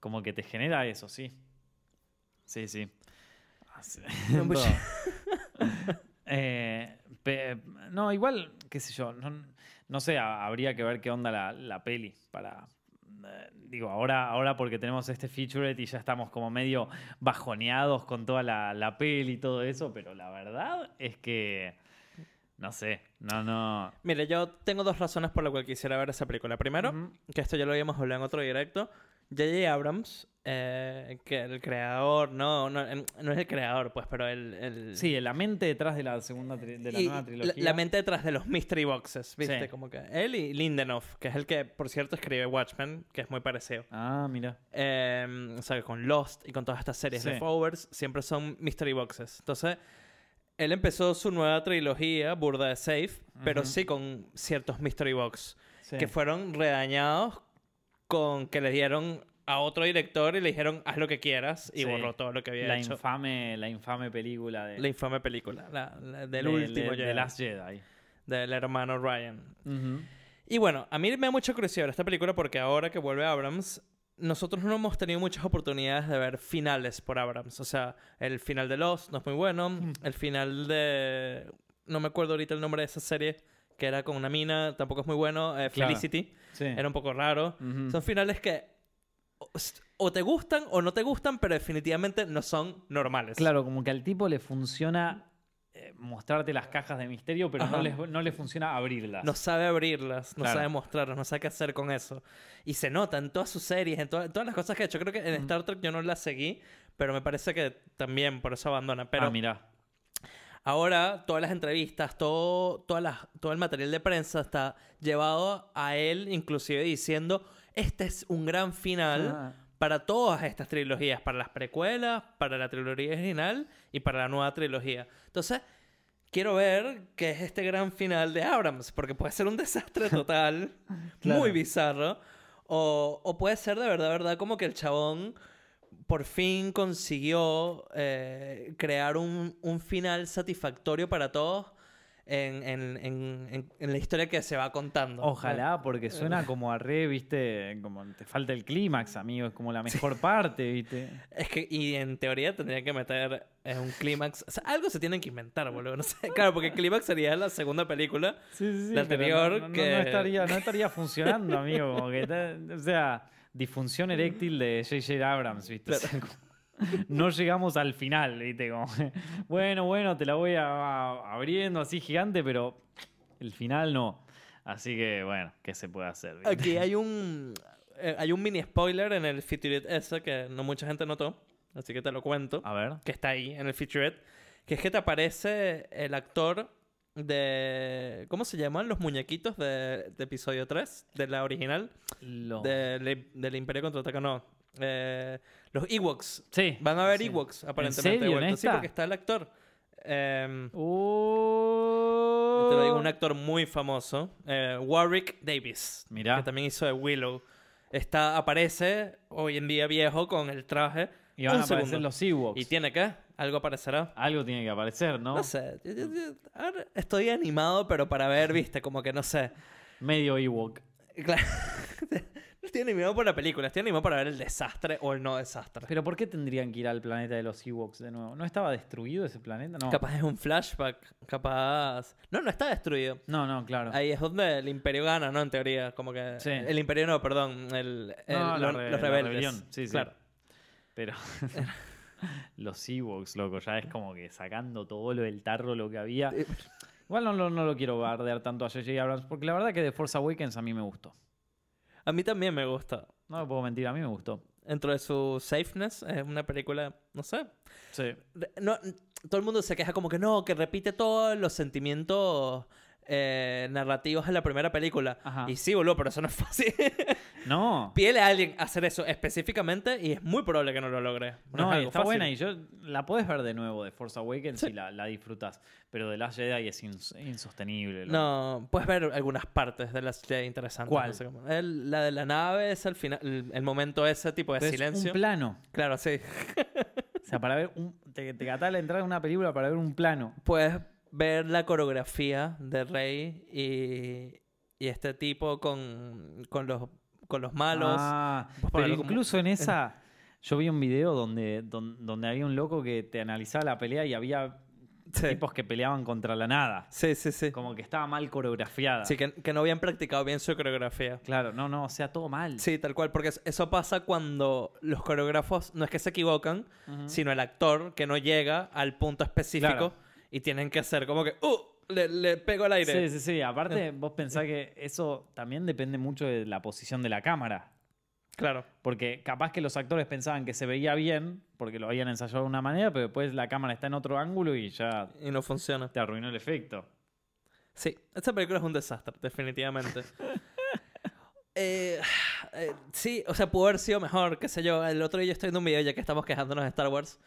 como que te genera eso, sí. Sí, sí. No. Eh, pe- no, igual, qué sé yo, no, no sé, ha- habría que ver qué onda la, la peli para... eh, Digo, ahora, ahora porque tenemos este featurette y ya estamos como medio bajoneados con toda la, la peli y todo eso, pero la verdad es que, no sé, no, no... Mire, yo tengo dos razones por las cuales quisiera ver esa película. Primero, Ujú. que esto ya lo habíamos hablado en otro directo. J.J. Abrams, eh, que el creador, no, no, no es el creador, pues, pero el... el Sí, la mente detrás de la segunda de la nueva trilogía. la mente detrás de los mystery boxes, ¿viste? Sí. Como que él y Lindelof, que es el que, por cierto, escribe Watchmen, que es muy parecido. Ah, mira. Eh, o sea, con Lost y con todas estas series Sí. de Fowers, siempre son mystery boxes. Entonces, él empezó su nueva trilogía, Burda de Safe, pero sí con ciertos mystery box Sí. que fueron redañados con que le dieron a otro director y le dijeron haz lo que quieras y Sí. borró todo lo que había la hecho. infame, la infame película de, La infame película, la, la del de- último de, Jedi, de Last Jedi. del hermano Ryan. Y bueno, a mí me da mucha curiosidad esta película porque ahora que vuelve Abrams, nosotros no hemos tenido muchas oportunidades de ver finales por Abrams. O sea, el final de Lost no es muy bueno. Hmm. El final de... No me acuerdo ahorita el nombre de esa serie, que era con una mina, tampoco es muy bueno. Eh, Claro. Felicity, Sí. era un poco raro. Son finales que o te gustan o no te gustan, pero definitivamente no son normales. Claro, como que al tipo le funciona eh, mostrarte las cajas de misterio, pero no Ajá. le, no le funciona abrirlas. No sabe abrirlas, no Claro. sabe mostrarlas, no sabe qué hacer con eso. Y se nota en todas sus series, en, to- en todas las cosas que ha hecho. Creo que en Mm. Star Trek yo no la seguí, pero me parece que también por eso abandona. Pero ah, mira. ahora todas las entrevistas, todo, todas las- todo el material de prensa está llevado a él, inclusive diciendo, este es un gran final Ah. Para todas estas trilogías, para las precuelas, para la trilogía original y para la nueva trilogía. Entonces, quiero ver qué es este gran final de Abrams, porque puede ser un desastre total, Claro. muy bizarro, o, o puede ser de verdad, verdad, como que el chabón por fin consiguió eh, crear un, un final satisfactorio para todos en, en- en- en- la historia que se va contando. Ojalá, porque suena como a re, viste, como te falta el clímax, amigo, es como la mejor parte, viste. Es que, y en teoría tendría que meter eh, un clímax. O sea, algo se tienen que inventar, boludo. No sé. Claro, porque el clímax sería la segunda película. Sí. La anterior no, que- no estaría, no estaría funcionando, amigo. Como que o sea, disfunción eréctil de J.J. Abrams, ¿viste? O sea, como- no llegamos al final, ¿viste? Como, bueno, bueno, te la voy a, a- abriendo así gigante, pero el final no. Así que, bueno, ¿qué se puede hacer? viste? Aquí hay un. eh, hay un mini spoiler en el featurette ese que no mucha gente notó. Así que te lo cuento. A ver. Que está ahí en el featurette. Que es que te aparece el actor de. ¿Cómo se llaman los muñequitos de, de episodio 3? De la original. Lo- de- del Imperio Contraataca, no. Eh, los Ewoks. Sí. Van a haber sí. Ewoks, aparentemente. serio, en Sí, esta? porque está el actor. Em, Uh, te lo digo, un actor muy famoso. eh, Warwick Davis. Mirá. Que también hizo de Willow. Está, aparece hoy en día viejo con el traje. Y van un a aparecer segundo. los Ewoks. ¿Y tiene qué? ¿Algo aparecerá? Algo tiene que aparecer, ¿no? No sé. yo- yo- yo- estoy animado, pero para ver, viste, como que no sé. Medio Ewok. Claro. No estoy animado por la película, estoy animado para ver el desastre o el no desastre. Pero ¿por qué tendrían que ir al planeta de los Ewoks de nuevo? ¿No estaba destruido ese planeta? No. Capaz es un flashback, capaz... No, no está destruido. No, no, claro. Ahí es donde el imperio gana, ¿no? En teoría, como que... Sí. El imperio no, perdón, el, el- No, lo- re- los rebeldes. rebelión. Sí, sí. Claro. Pero los Ewoks, loco, ya es como que sacando todo lo del tarro, lo que había. Igual no, lo- no lo quiero bardear tanto a J.J. Abrams, porque la verdad que The Force Awakens a mí me gustó. A mí también me gusta. No me puedo mentir, a mí me gustó. Dentro de su safeness, es una película, no sé. Sí. No, todo el mundo se queja como que no, que repite todos los sentimientos eh, narrativos en la primera película. Ajá. Y sí, boludo, pero eso no es fácil. No. Pídele a alguien hacer eso específicamente y es muy probable que no lo logre. No, es y algo está fácil. buena y yo la puedes ver de nuevo de Force Awakens y la, la disfrutas. Pero de Last Jedi es ins- insostenible. loco. No, puedes ver algunas partes de las Jedi interesantes. ¿Cuál? no sé cómo. El- la de la nave es al final, el, el momento ese tipo de Pero es silencio. un plano. Claro, sí. O sea, para ver un. Te, te la entrada de una película para ver un plano. Puedes ver la coreografía de Rey y, y este tipo con, con, los, con los malos. Ah, pero como- incluso en esa. Yo vi un video donde, don- donde, había un loco que te analizaba la pelea y había sí. tipos que peleaban contra la nada. sí, sí, sí. Como que estaba mal coreografiada. Sí, que, que no habían practicado bien su coreografía. Claro, no, no, o sea, todo mal. Sí, tal cual, porque es- eso pasa cuando los coreógrafos no es que se equivocan, sino el actor que no llega al punto específico Claro. Y tienen que hacer como que, ¡uh! Le, le pego al aire. Sí, sí, sí. Aparte, vos pensás que eso también depende mucho de la posición de la cámara. Claro. Porque capaz que los actores pensaban que se veía bien, porque lo habían ensayado de una manera, pero después la cámara está en otro ángulo y ya Y no funciona. te arruinó el efecto. Sí, esta película es un desastre, definitivamente. Eh, eh, sí, o sea, pudo haber sido mejor, qué sé yo. El otro día yo estoy viendo un video, ya que estamos quejándonos de Star Wars,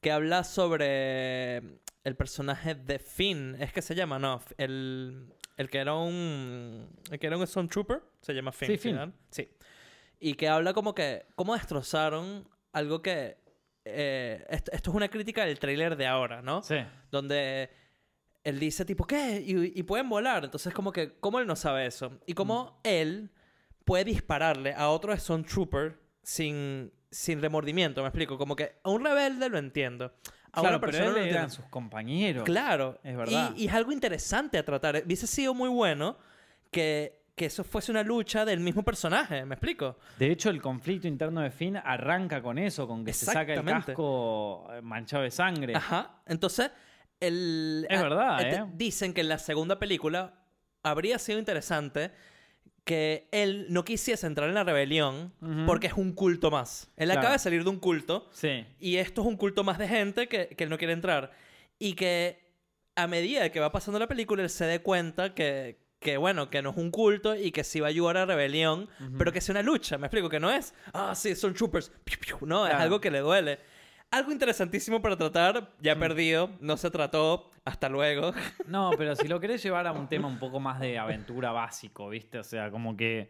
que habla sobre el personaje de Finn. ¿Es que se llama? No, el, el que era un... El que era un Stormtrooper, se llama Finn. Sí, Finn. Sí. Y que habla como que... Cómo destrozaron algo que... eh, esto, esto es una crítica del tráiler de ahora, ¿no? Sí. donde él dice tipo, ¿qué? Y, y pueden volar. Entonces como que, ¿cómo él no sabe eso? Y cómo él puede dispararle a otro Stormtrooper sin, sin remordimiento, me explico. Como que a un rebelde lo entiendo. A Claro, una pero persona él no lo eran entiendo. sus compañeros. Claro. Es verdad. Y, y es algo interesante a tratar. Hubiese sido muy bueno que, que eso fuese una lucha del mismo personaje, ¿me explico? De hecho, el conflicto interno de Finn arranca con eso, con que se saca el casco eh, manchado de sangre. Ajá. Entonces, el, Es a- verdad, este- ¿eh? Dicen que en la segunda película habría sido interesante que él no quisiese entrar en la rebelión porque es un culto más. Él Claro. acaba de salir de un culto Sí. y esto es un culto más de gente que, que él no quiere entrar. Y que a medida que va pasando la película, él se dé cuenta que, que bueno, que no es un culto y que sí va a ayudar a la rebelión, pero que sea una lucha. Me explico, que no es, ah, sí, son troopers. Piu, piu. No, es algo que le duele. Algo interesantísimo para tratar, ya Mm. perdido, no se trató, hasta luego. No, pero si lo querés llevar a un tema un poco más de aventura básico, ¿viste? O sea, como que.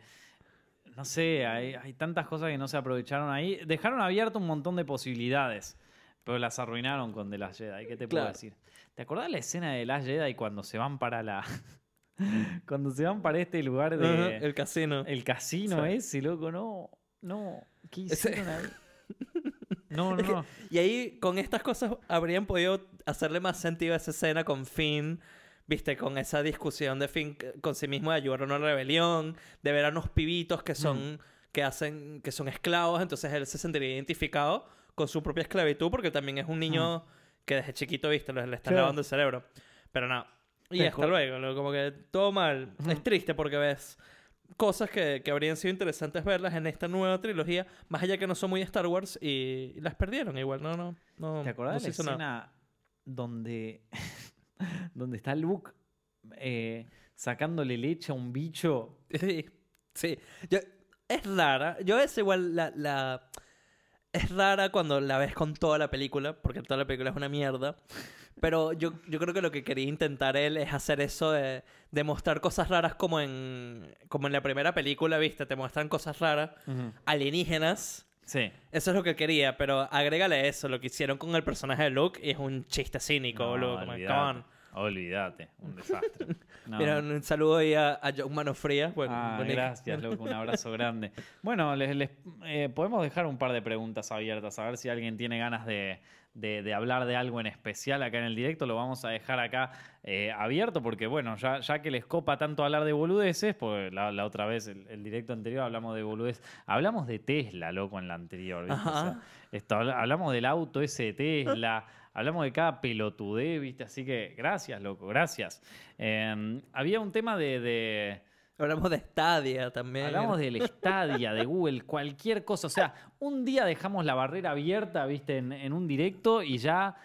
No sé, hay, hay tantas cosas que no se aprovecharon ahí. Dejaron abierto un montón de posibilidades, pero las arruinaron con The Last Jedi. ¿Qué te puedo Claro. decir? ¿Te acordás la escena de The Last Jedi cuando se van para la. cuando se van para este lugar de. El casino. El casino Sí. ese, loco, no. No. ¿Qué hicieron ahí? No, no. Y ahí, con estas cosas, habrían podido hacerle más sentido a esa escena con Finn. Viste, con esa discusión de Finn con sí mismo de ayudar a una rebelión, de ver a unos pibitos que son, que hacen, que son esclavos, entonces él se sentiría identificado con su propia esclavitud, porque también es un niño que desde chiquito, viste, le, le están Claro. lavando el cerebro. Pero no. Y Te hasta luego, como que todo mal. Es triste porque ves cosas que, que habrían sido interesantes verlas en esta nueva trilogía, más allá que no son muy Star Wars y, y las perdieron igual, no, no. no ¿Te acordás no de la nada. escena donde, donde está Luke eh, sacándole leche a un bicho? Sí, sí. Yo- es rara. Yo es igual la, la... Es rara cuando la ves con toda la película, porque toda la película es una mierda. Pero yo, yo creo que lo que quería intentar él es hacer eso de, de mostrar cosas raras como en, como en la primera película, ¿viste? Te muestran cosas raras, alienígenas. Sí. Eso es lo que quería, pero agrégale eso, lo que hicieron con el personaje de Luke, y es un chiste cínico, boludo. Como, come olvídate. on. Olvídate, un desastre. No. Mira, un saludo ahí a, a John Mano Fría. Bueno, Ah, gracias, loco. Un abrazo grande. Bueno, les, les- eh, podemos dejar un par de preguntas abiertas, a ver si alguien tiene ganas de, de- de hablar de algo en especial acá en el directo. Lo vamos a dejar acá eh, abierto porque, bueno, ya, ya que les copa tanto hablar de boludeces, pues la, la otra vez, el, el directo anterior, hablamos de boludeces. Hablamos de Tesla, loco, en la anterior. ¿viste? O sea, Ajá. esto, habla- hablamos del auto ese de Tesla. Hablamos de cada pelotudez, ¿viste? Así que gracias, loco, gracias. Eh, había un tema de- de Hablamos de Stadia también. Hablamos del Stadia, de Google, cualquier cosa. O sea, un día dejamos la barrera abierta, viste, en, en un directo y ya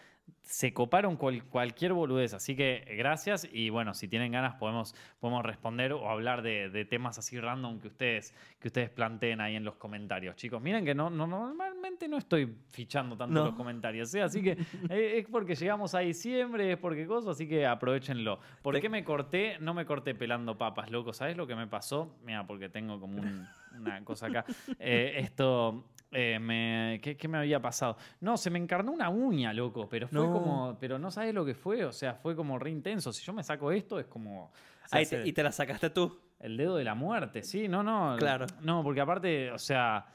se coparon cual- cualquier boludez. Así que eh, gracias. Y bueno, si tienen ganas, podemos, podemos responder o hablar de, de temas así random que ustedes, que ustedes planteen ahí en los comentarios. Chicos, miren que no, no, normalmente no estoy fichando tanto No. los comentarios. ¿eh? Así que eh, es porque llegamos a diciembre, es porque cosas, así que aprovechenlo. ¿Por Te- qué me corté? No me corté pelando papas, loco. ¿Sabes lo que me pasó? Mira, porque tengo como un- una cosa acá. Eh, esto. Eh, me, ¿qué, qué me había pasado? No, se me encarnó una uña, loco, pero fue No. como, pero no sabes lo que fue, o sea, fue como re intenso. Si yo me saco esto, es como te- y te la sacaste tú. el dedo de la muerte, sí, no, no. Claro. No, porque aparte, o sea,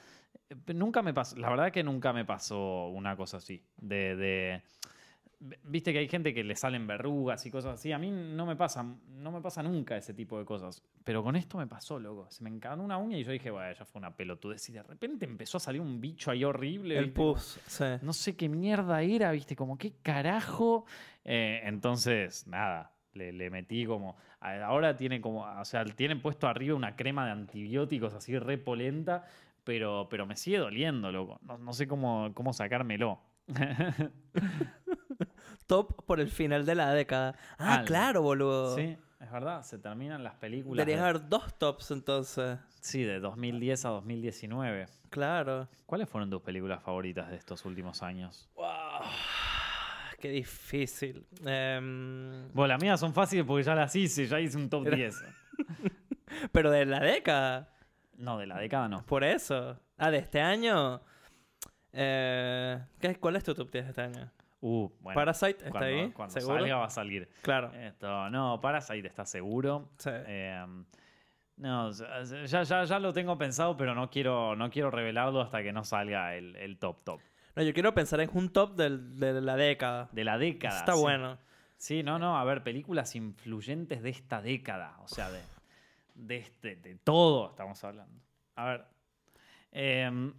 eh, nunca me pasó, la verdad que nunca me pasó una cosa así, de, de- Viste que hay gente que le salen verrugas y cosas así. A mí no me pasa, no me pasa nunca ese tipo de cosas. Pero con esto me pasó, loco. Se me encarnó una uña y yo dije, bueno, ya fue una pelotudez. Y de repente empezó a salir un bicho ahí horrible. El pus. Sí. no sé qué mierda era, viste, como qué carajo. Eh, entonces, nada, le, le metí como. Ahora tiene como. O sea, tienen puesto arriba una crema de antibióticos así repolenta, pero, pero me sigue doliendo, loco. No, no sé cómo, cómo sacármelo. Top por el final de la década. Ah, claro, boludo. sí, es verdad, se terminan las películas. Deberías de- haber dos tops entonces. Sí, de 2010 a 2019. Claro. ¿Cuáles fueron tus películas favoritas de estos últimos años? Wow. Qué difícil. Em, Bueno, las mías son fáciles porque ya las hice, ya hice un top Era- 10. pero de la década. No, de la década no. Por eso. Ah, de este año. Eh, ¿qué- ¿Cuál es tu top 10 de este año? Uh, bueno. Parasite está cuando, ahí. Cuando ¿Seguro? salga va a salir. Claro. Esto, no, Parasite está seguro. Sí. Eh, no, ya, ya, ya lo tengo pensado, pero no quiero, no quiero revelarlo hasta que no salga el, el top top. No, yo quiero pensar en un top del- de la década. De la década. Está sí. bueno. Sí, no, no, a ver, películas influyentes de esta década. O sea, de, de, este, de todo estamos hablando. A ver. em,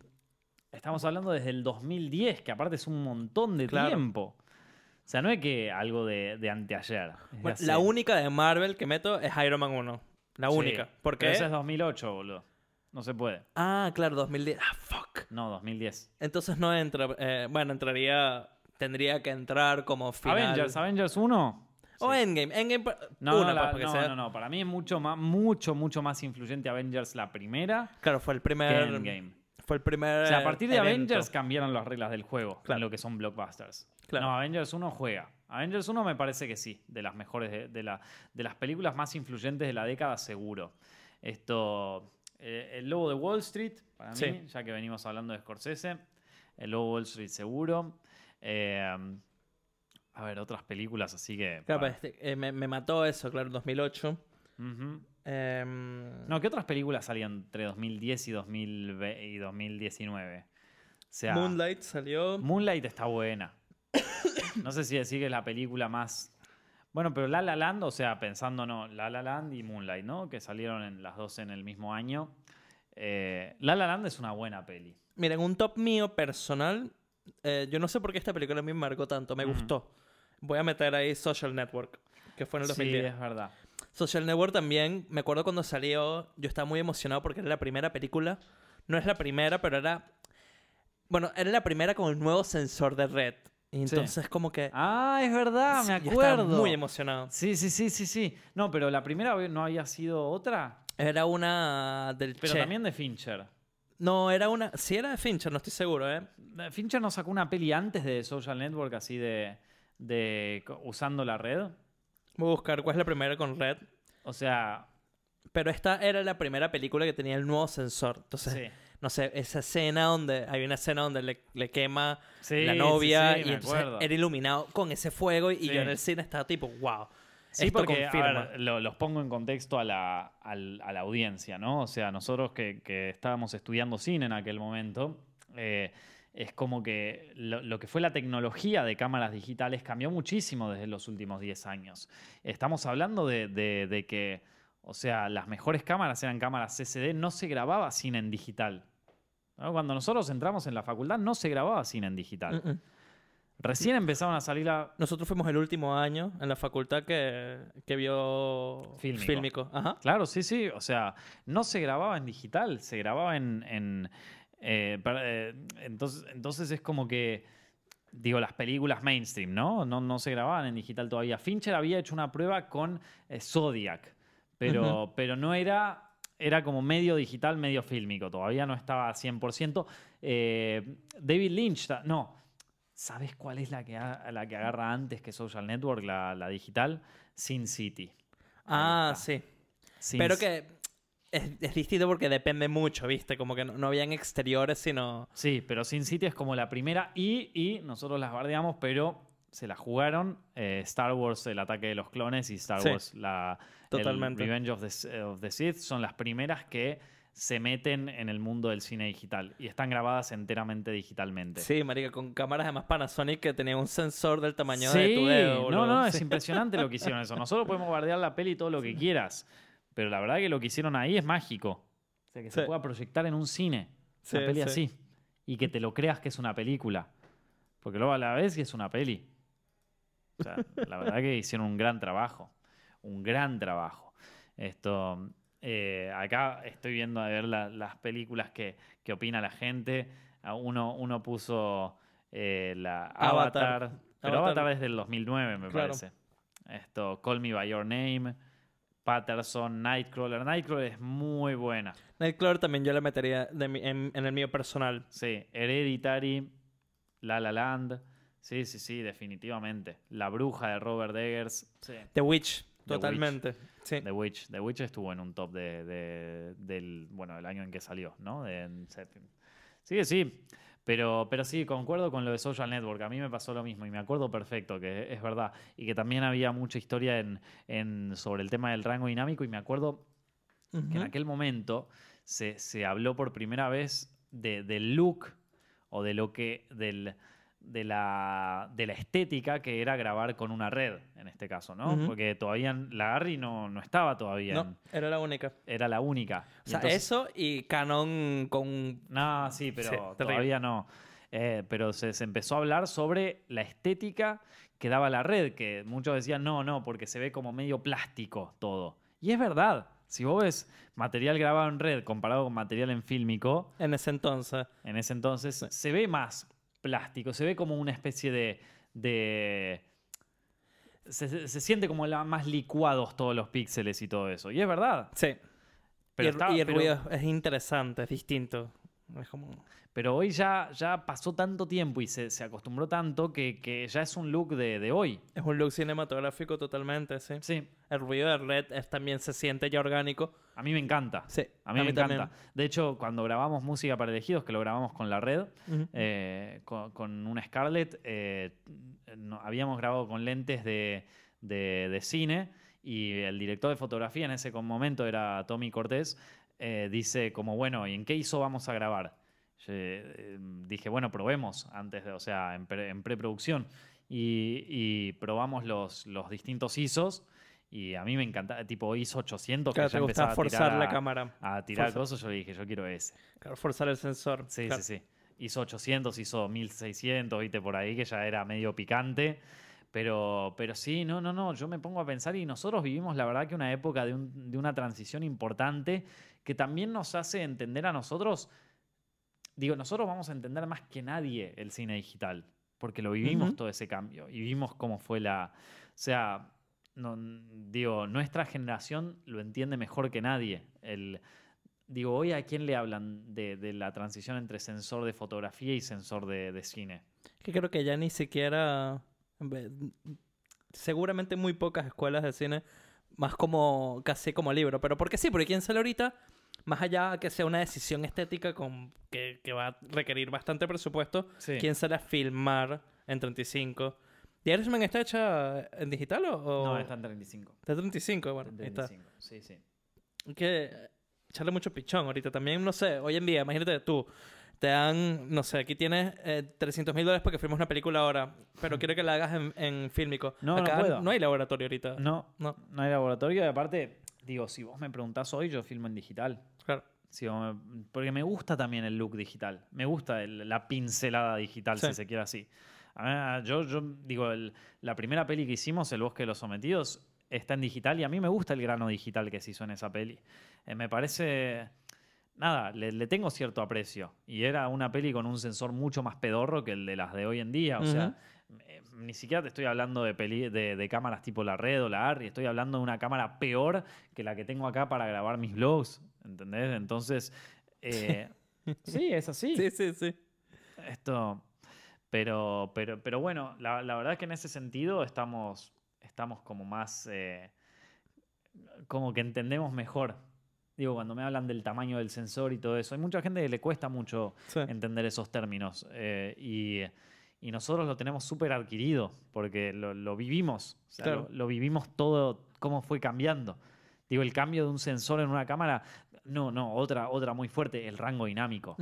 estamos hablando desde el 2010, que aparte es un montón de Claro. tiempo. O sea, no es que algo de, de anteayer. Bueno, hace- la única de Marvel que meto es Iron Man 1. La Sí, única. ¿Por pero qué? esa es 2008, boludo. No se puede. Ah, claro, 2010. Ah, fuck. No, 2010. Entonces no entra. eh, bueno, entraría. Tendría que entrar como final. Avengers, Avengers 1. O Sí. Endgame. Endgame. No, una, la- pues, porque no, sea- no, no, para mí es mucho más, mucho, mucho más influyente Avengers la primera Claro, fue el que primer. Endgame. Fue el primer. O sea, a partir de evento. Avengers cambiaron las reglas del juego Claro. en lo que son blockbusters. Claro. No, Avengers 1 juega. Avengers 1 me parece que sí, de las mejores, de, de la, de las películas más influyentes de la década, seguro. Esto, eh, El Lobo de Wall Street, para mí, Sí. ya que venimos hablando de Scorsese. El Lobo de Wall Street, seguro. Eh, a ver, otras películas, así que... Claro, para- este, eh, me, me mató eso, claro, 2008. Em, No, ¿qué otras películas salían entre 2010 y, 2020 y 2019? O sea, Moonlight salió. Moonlight está buena. No sé si decir que es la película más. Bueno, pero La La Land, o sea, pensando, no, La La Land y Moonlight, ¿no? Que salieron en las dos en el mismo año. Eh, La La Land es una buena peli. Miren, un top mío personal. eh, yo no sé por qué esta película a mí me marcó tanto. Me gustó. Voy a meter ahí Social Network, que fue en el Sí, 2010. es verdad. Social Network también, me acuerdo cuando salió, yo estaba muy emocionado porque era la primera película. No es la primera, pero era. Bueno, era la primera con el nuevo sensor de red. Y entonces, como que. Ah, es verdad, me yo estaba acuerdo. muy emocionado. Sí, sí, sí, sí, sí. No, pero la primera no había sido otra. Era una del Pero Che. también de Fincher. No, era una. Sí, era de Fincher, no estoy seguro, ¿eh? Fincher nos sacó una peli antes de Social Network, así de. de usando la red. Voy a buscar cuál es la primera con red. O sea, Pero esta era la primera película que tenía el nuevo sensor. Entonces, sí. no sé, esa escena donde. Hay una escena donde le, le quema Sí, la novia sí, y entonces era iluminado con ese fuego y yo en el cine estaba tipo, wow. Sí, esto porque a confirma. ver, lo- los pongo en contexto a la, a la audiencia, ¿no? O sea, nosotros que, que estábamos estudiando cine en aquel momento, eh, es como que lo, lo que fue la tecnología de cámaras digitales cambió muchísimo desde los últimos 10 años. Estamos hablando de, de- de que, o sea, las mejores cámaras eran cámaras CCD, no se grababa cine en digital. ¿no? Cuando nosotros entramos en la facultad no se grababa cine en digital. Recién empezaron a salir la... Nosotros fuimos el último año en la facultad que, que vio Fílmico. fílmico. Ajá. Claro, sí, sí. O sea, no se grababa en digital, se grababa en. en, eh, eh, entonces, entonces es como que digo, las películas mainstream, ¿no? ¿no? No se grababan en digital todavía. Fincher había hecho una prueba con eh, Zodiac, pero, pero no era... Era como medio digital, medio fílmico. Todavía no estaba 100%. Eh, David Lynch, no. ¿Sabes cuál es la que, la que agarra antes que Social Network, la, la digital? Sin City. Ah, está. sí. Sin Pero que es, es distinto porque depende mucho, ¿viste? Como que no, no habían exteriores, sino... Sí, pero Sin City es como la primera y, y nosotros las bardeamos, pero se la jugaron. eh, Star Wars, el ataque de los clones y Star Sí, Wars, la el totalmente. Revenge of the, of the Sith son las primeras que se meten en el mundo del cine digital y están grabadas enteramente digitalmente. Sí, marica, con cámaras además Panasonic que tenían un sensor del tamaño Sí, de tu dedo. no, boludo. no, es Sí. impresionante lo que hicieron eso. Nosotros podemos bardear la peli todo lo que quieras, pero la verdad que lo que hicieron ahí es mágico. O sea, que se pueda proyectar en un cine, Sí, una peli sí. así, y que te lo creas que es una película. Porque luego a la vez que es una peli. O sea, la verdad que hicieron un gran trabajo, un gran trabajo. Esto, eh, acá estoy viendo a ver la- las películas que, que opina la gente. Ah, Uno, uno puso eh, la Avatar. Avatar, pero Avatar. Avatar es del 2009, me Claro. parece. Esto, Call Me By Your Name, Patterson, Nightcrawler. Nightcrawler es muy buena. Nightcrawler también yo la metería de mi- en, en el mío personal. Sí, Hereditary, La La Land. Sí, sí, sí, definitivamente. La Bruja de Robert Eggers. Sí. The Witch, The totalmente. Sí. The Witch. The Witch estuvo en un top de, de- del, bueno, del año en que salió, ¿no? De, en. Sí, sí. Pero, pero sí, concuerdo con lo de Social Network. A mí me pasó lo mismo y me acuerdo perfecto, que es verdad. Y que también había mucha historia en, en- sobre el tema del rango dinámico. Y me acuerdo que en aquel momento se, se habló por primera vez de- del look o de lo que del, de, la, de la estética que era grabar con una red, en este caso, ¿no? Porque todavía la Harry no, no estaba todavía, en- No, era la única. era la única. O sea, entonces- eso y Canon con... No, sí, pero Sí, todavía no. Eh, pero se, se empezó a hablar sobre la estética que daba la red, que muchos decían, no, no, porque se ve como medio plástico todo. Y es verdad. Si vos ves material grabado en red comparado con material en fílmico, En ese entonces. en ese entonces se ve más plástico, se ve como una especie de... de- se, siente como la- más licuados todos los píxeles y todo eso. Y es verdad. Sí. Pero y el, está- y el pero- ruido es interesante, es distinto. Es como... Pero hoy ya, ya pasó tanto tiempo y se, se acostumbró tanto que, que ya es un look de, de hoy. Es un look cinematográfico totalmente, sí. Sí, El ruido de red es, también se siente ya orgánico. a mí me encanta. Sí, A mí me encanta. también. De hecho, cuando grabamos música para elegidos, que lo grabamos con la red, Ujú. eh, con, con una Scarlett, eh, no- habíamos grabado con lentes de, de- de cine y el director de fotografía en ese momento era Tommy Cortés. Eh, dice como, bueno, ¿y en qué ISO vamos a grabar? Yo, eh, dije, bueno, probemos antes de, o sea, en, pre- en preproducción. Y, y probamos los, los distintos ISOs. Y a mí me encantaba, tipo ISO 800, Claro, que ya te empezaba a forzar tirar la a- cámara. a tirar Forzar. cosas. Yo dije, yo quiero ese. Claro, forzar el sensor. Sí, claro. sí, sí. Hizo 800, hizo 1600, viste, por ahí, que ya era medio picante. Pero, pero sí, no, no, no. Yo me pongo a pensar y nosotros vivimos, la verdad, que una época de, un- de una transición importante que también nos hace entender a nosotros. Digo, nosotros vamos a entender más que nadie el cine digital, porque lo vivimos todo ese cambio y vimos cómo fue la. O sea, no, digo, nuestra generación lo entiende mejor que nadie. El, digo, hoy a quién le hablan de, de la transición entre sensor de fotografía y sensor de, de cine. Que creo que ya ni siquiera. Seguramente muy pocas escuelas de cine, más como casi como libro. Pero porque sí, porque quién sale ahorita, más allá que sea una decisión estética con, que, que va a requerir bastante presupuesto, Sí. quién sale a filmar en 35. ¿The Irishman está hecha en digital o.? o- No, está en 35. Está en 35, bueno, Está en está. 35. Sí, sí. que echarle mucho pichón ahorita. También, no sé, hoy en día, imagínate tú, te dan, no sé, aquí tienes eh, 300 mil dólares porque filmas una película ahora, pero quiero que la hagas en, en fílmico. No, no Acá puedo. hay laboratorio ahorita. No, No, no hay laboratorio. Y aparte, digo, si vos me preguntás hoy, yo filmo en digital. claro. Si vos me- porque me gusta también el look digital. Me gusta el- la pincelada digital, Sí. si se quiere así. A mí, yo, yo digo, el- la primera peli que hicimos, El Bosque de los Sometidos, está en digital y a mí me gusta el grano digital que se hizo en esa peli. Eh, me parece. nada, le, le tengo cierto aprecio. Y era una peli con un sensor mucho más pedorro que el de las de hoy en día. O sea, eh, ni siquiera te estoy hablando de, peli- de, de cámaras tipo la Red o la ARRI, estoy hablando de una cámara peor que la que tengo acá para grabar mis vlogs, ¿entendés? Entonces, eh, sí, es así. Sí, sí, sí. Esto, pero, pero, pero bueno, la, la verdad es que en ese sentido estamos, estamos como más, eh, como que entendemos mejor. Digo, cuando me hablan del tamaño del sensor y todo eso, hay mucha gente que le cuesta mucho Sí. entender esos términos eh, y, y nosotros lo tenemos súper adquirido porque lo, lo vivimos, o sea, Claro. lo, lo vivimos todo, cómo fue cambiando. Digo, el cambio de un sensor en una cámara, no, no, otra, otra muy fuerte, el rango dinámico.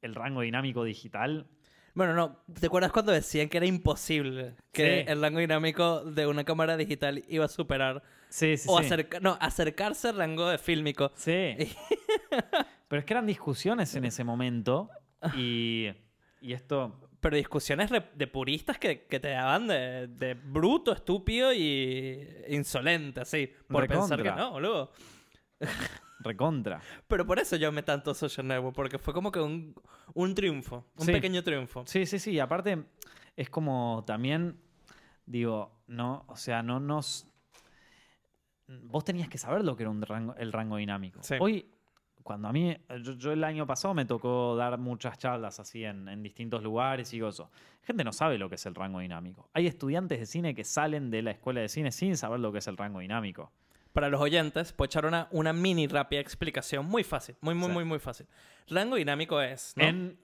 El rango dinámico digital Bueno, no, ¿te acuerdas cuando decían que era imposible que Sí. el rango dinámico de una cámara digital iba a superar Sí, sí, o sí. acerca- no, acercarse al rango de fílmico? Sí. Pero es que eran discusiones en ese momento y, y esto... Pero discusiones de puristas que, que te daban de, de bruto, estúpido y insolente, así. Por pensar que Recontra. no, boludo. Recontra. Pero por eso yo me tanto Social Network, porque fue como que un, un triunfo, un Sí. pequeño triunfo. Sí, sí, sí. y Aparte, es como también, digo, no, o sea, no nos... Vos tenías que saber lo que era un rango, el rango dinámico. Sí. Hoy, cuando a mí, yo, yo el año pasado me tocó dar muchas charlas así en, en distintos lugares y cosas. Gente no sabe lo que es el rango dinámico. Hay estudiantes de cine que salen de la escuela de cine sin saber lo que es el rango dinámico. Para los oyentes, puedo echar una, una mini rápida explicación muy fácil, muy, muy, Sí. muy, muy fácil. Rango dinámico es. ¿no? En,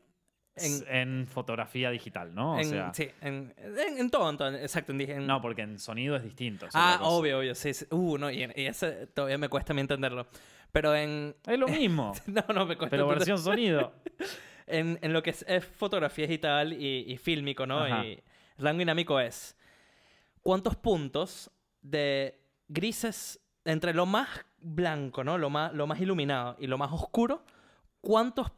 En- en, fotografía digital, ¿no? O En- sea, sí, en, en, todo, en todo, exacto. En, no, porque en sonido es distinto. es ah, obvio, obvio, sí. sí. Uh, no, y, y ese todavía me cuesta a mí entenderlo. Pero en. Es lo mismo, No, no, me cuesta pero versión sonido. en, en lo que es, es fotografía digital y, y fílmico, ¿no? Ajá. Y rango dinámico es cuántos puntos de grises entre lo más blanco, ¿no? Lo más, lo más iluminado y lo más oscuro, cuántos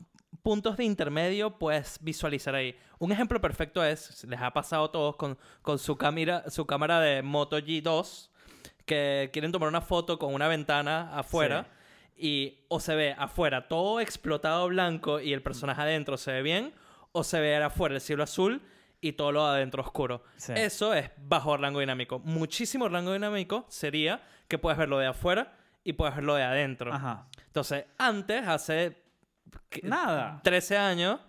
puntos de intermedio puedes visualizar ahí. Un ejemplo perfecto es, les ha pasado a todos con, con su, cámara, su cámara de Moto G2, que quieren tomar una foto con una ventana afuera y o se ve afuera todo explotado blanco y el personaje adentro se ve bien, o se ve afuera el cielo azul y todo lo adentro oscuro. Sí. Eso es bajo rango dinámico. Muchísimo rango dinámico sería que puedes verlo de afuera y puedes verlo de adentro. Ajá. Entonces, antes, hace Nada. 13 años,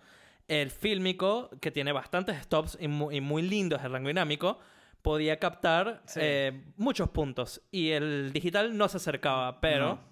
el fílmico, que tiene bastantes stops y muy, y muy lindos el rango dinámico, podía captar Sí. eh, muchos puntos. Y el digital no se acercaba, pero... No.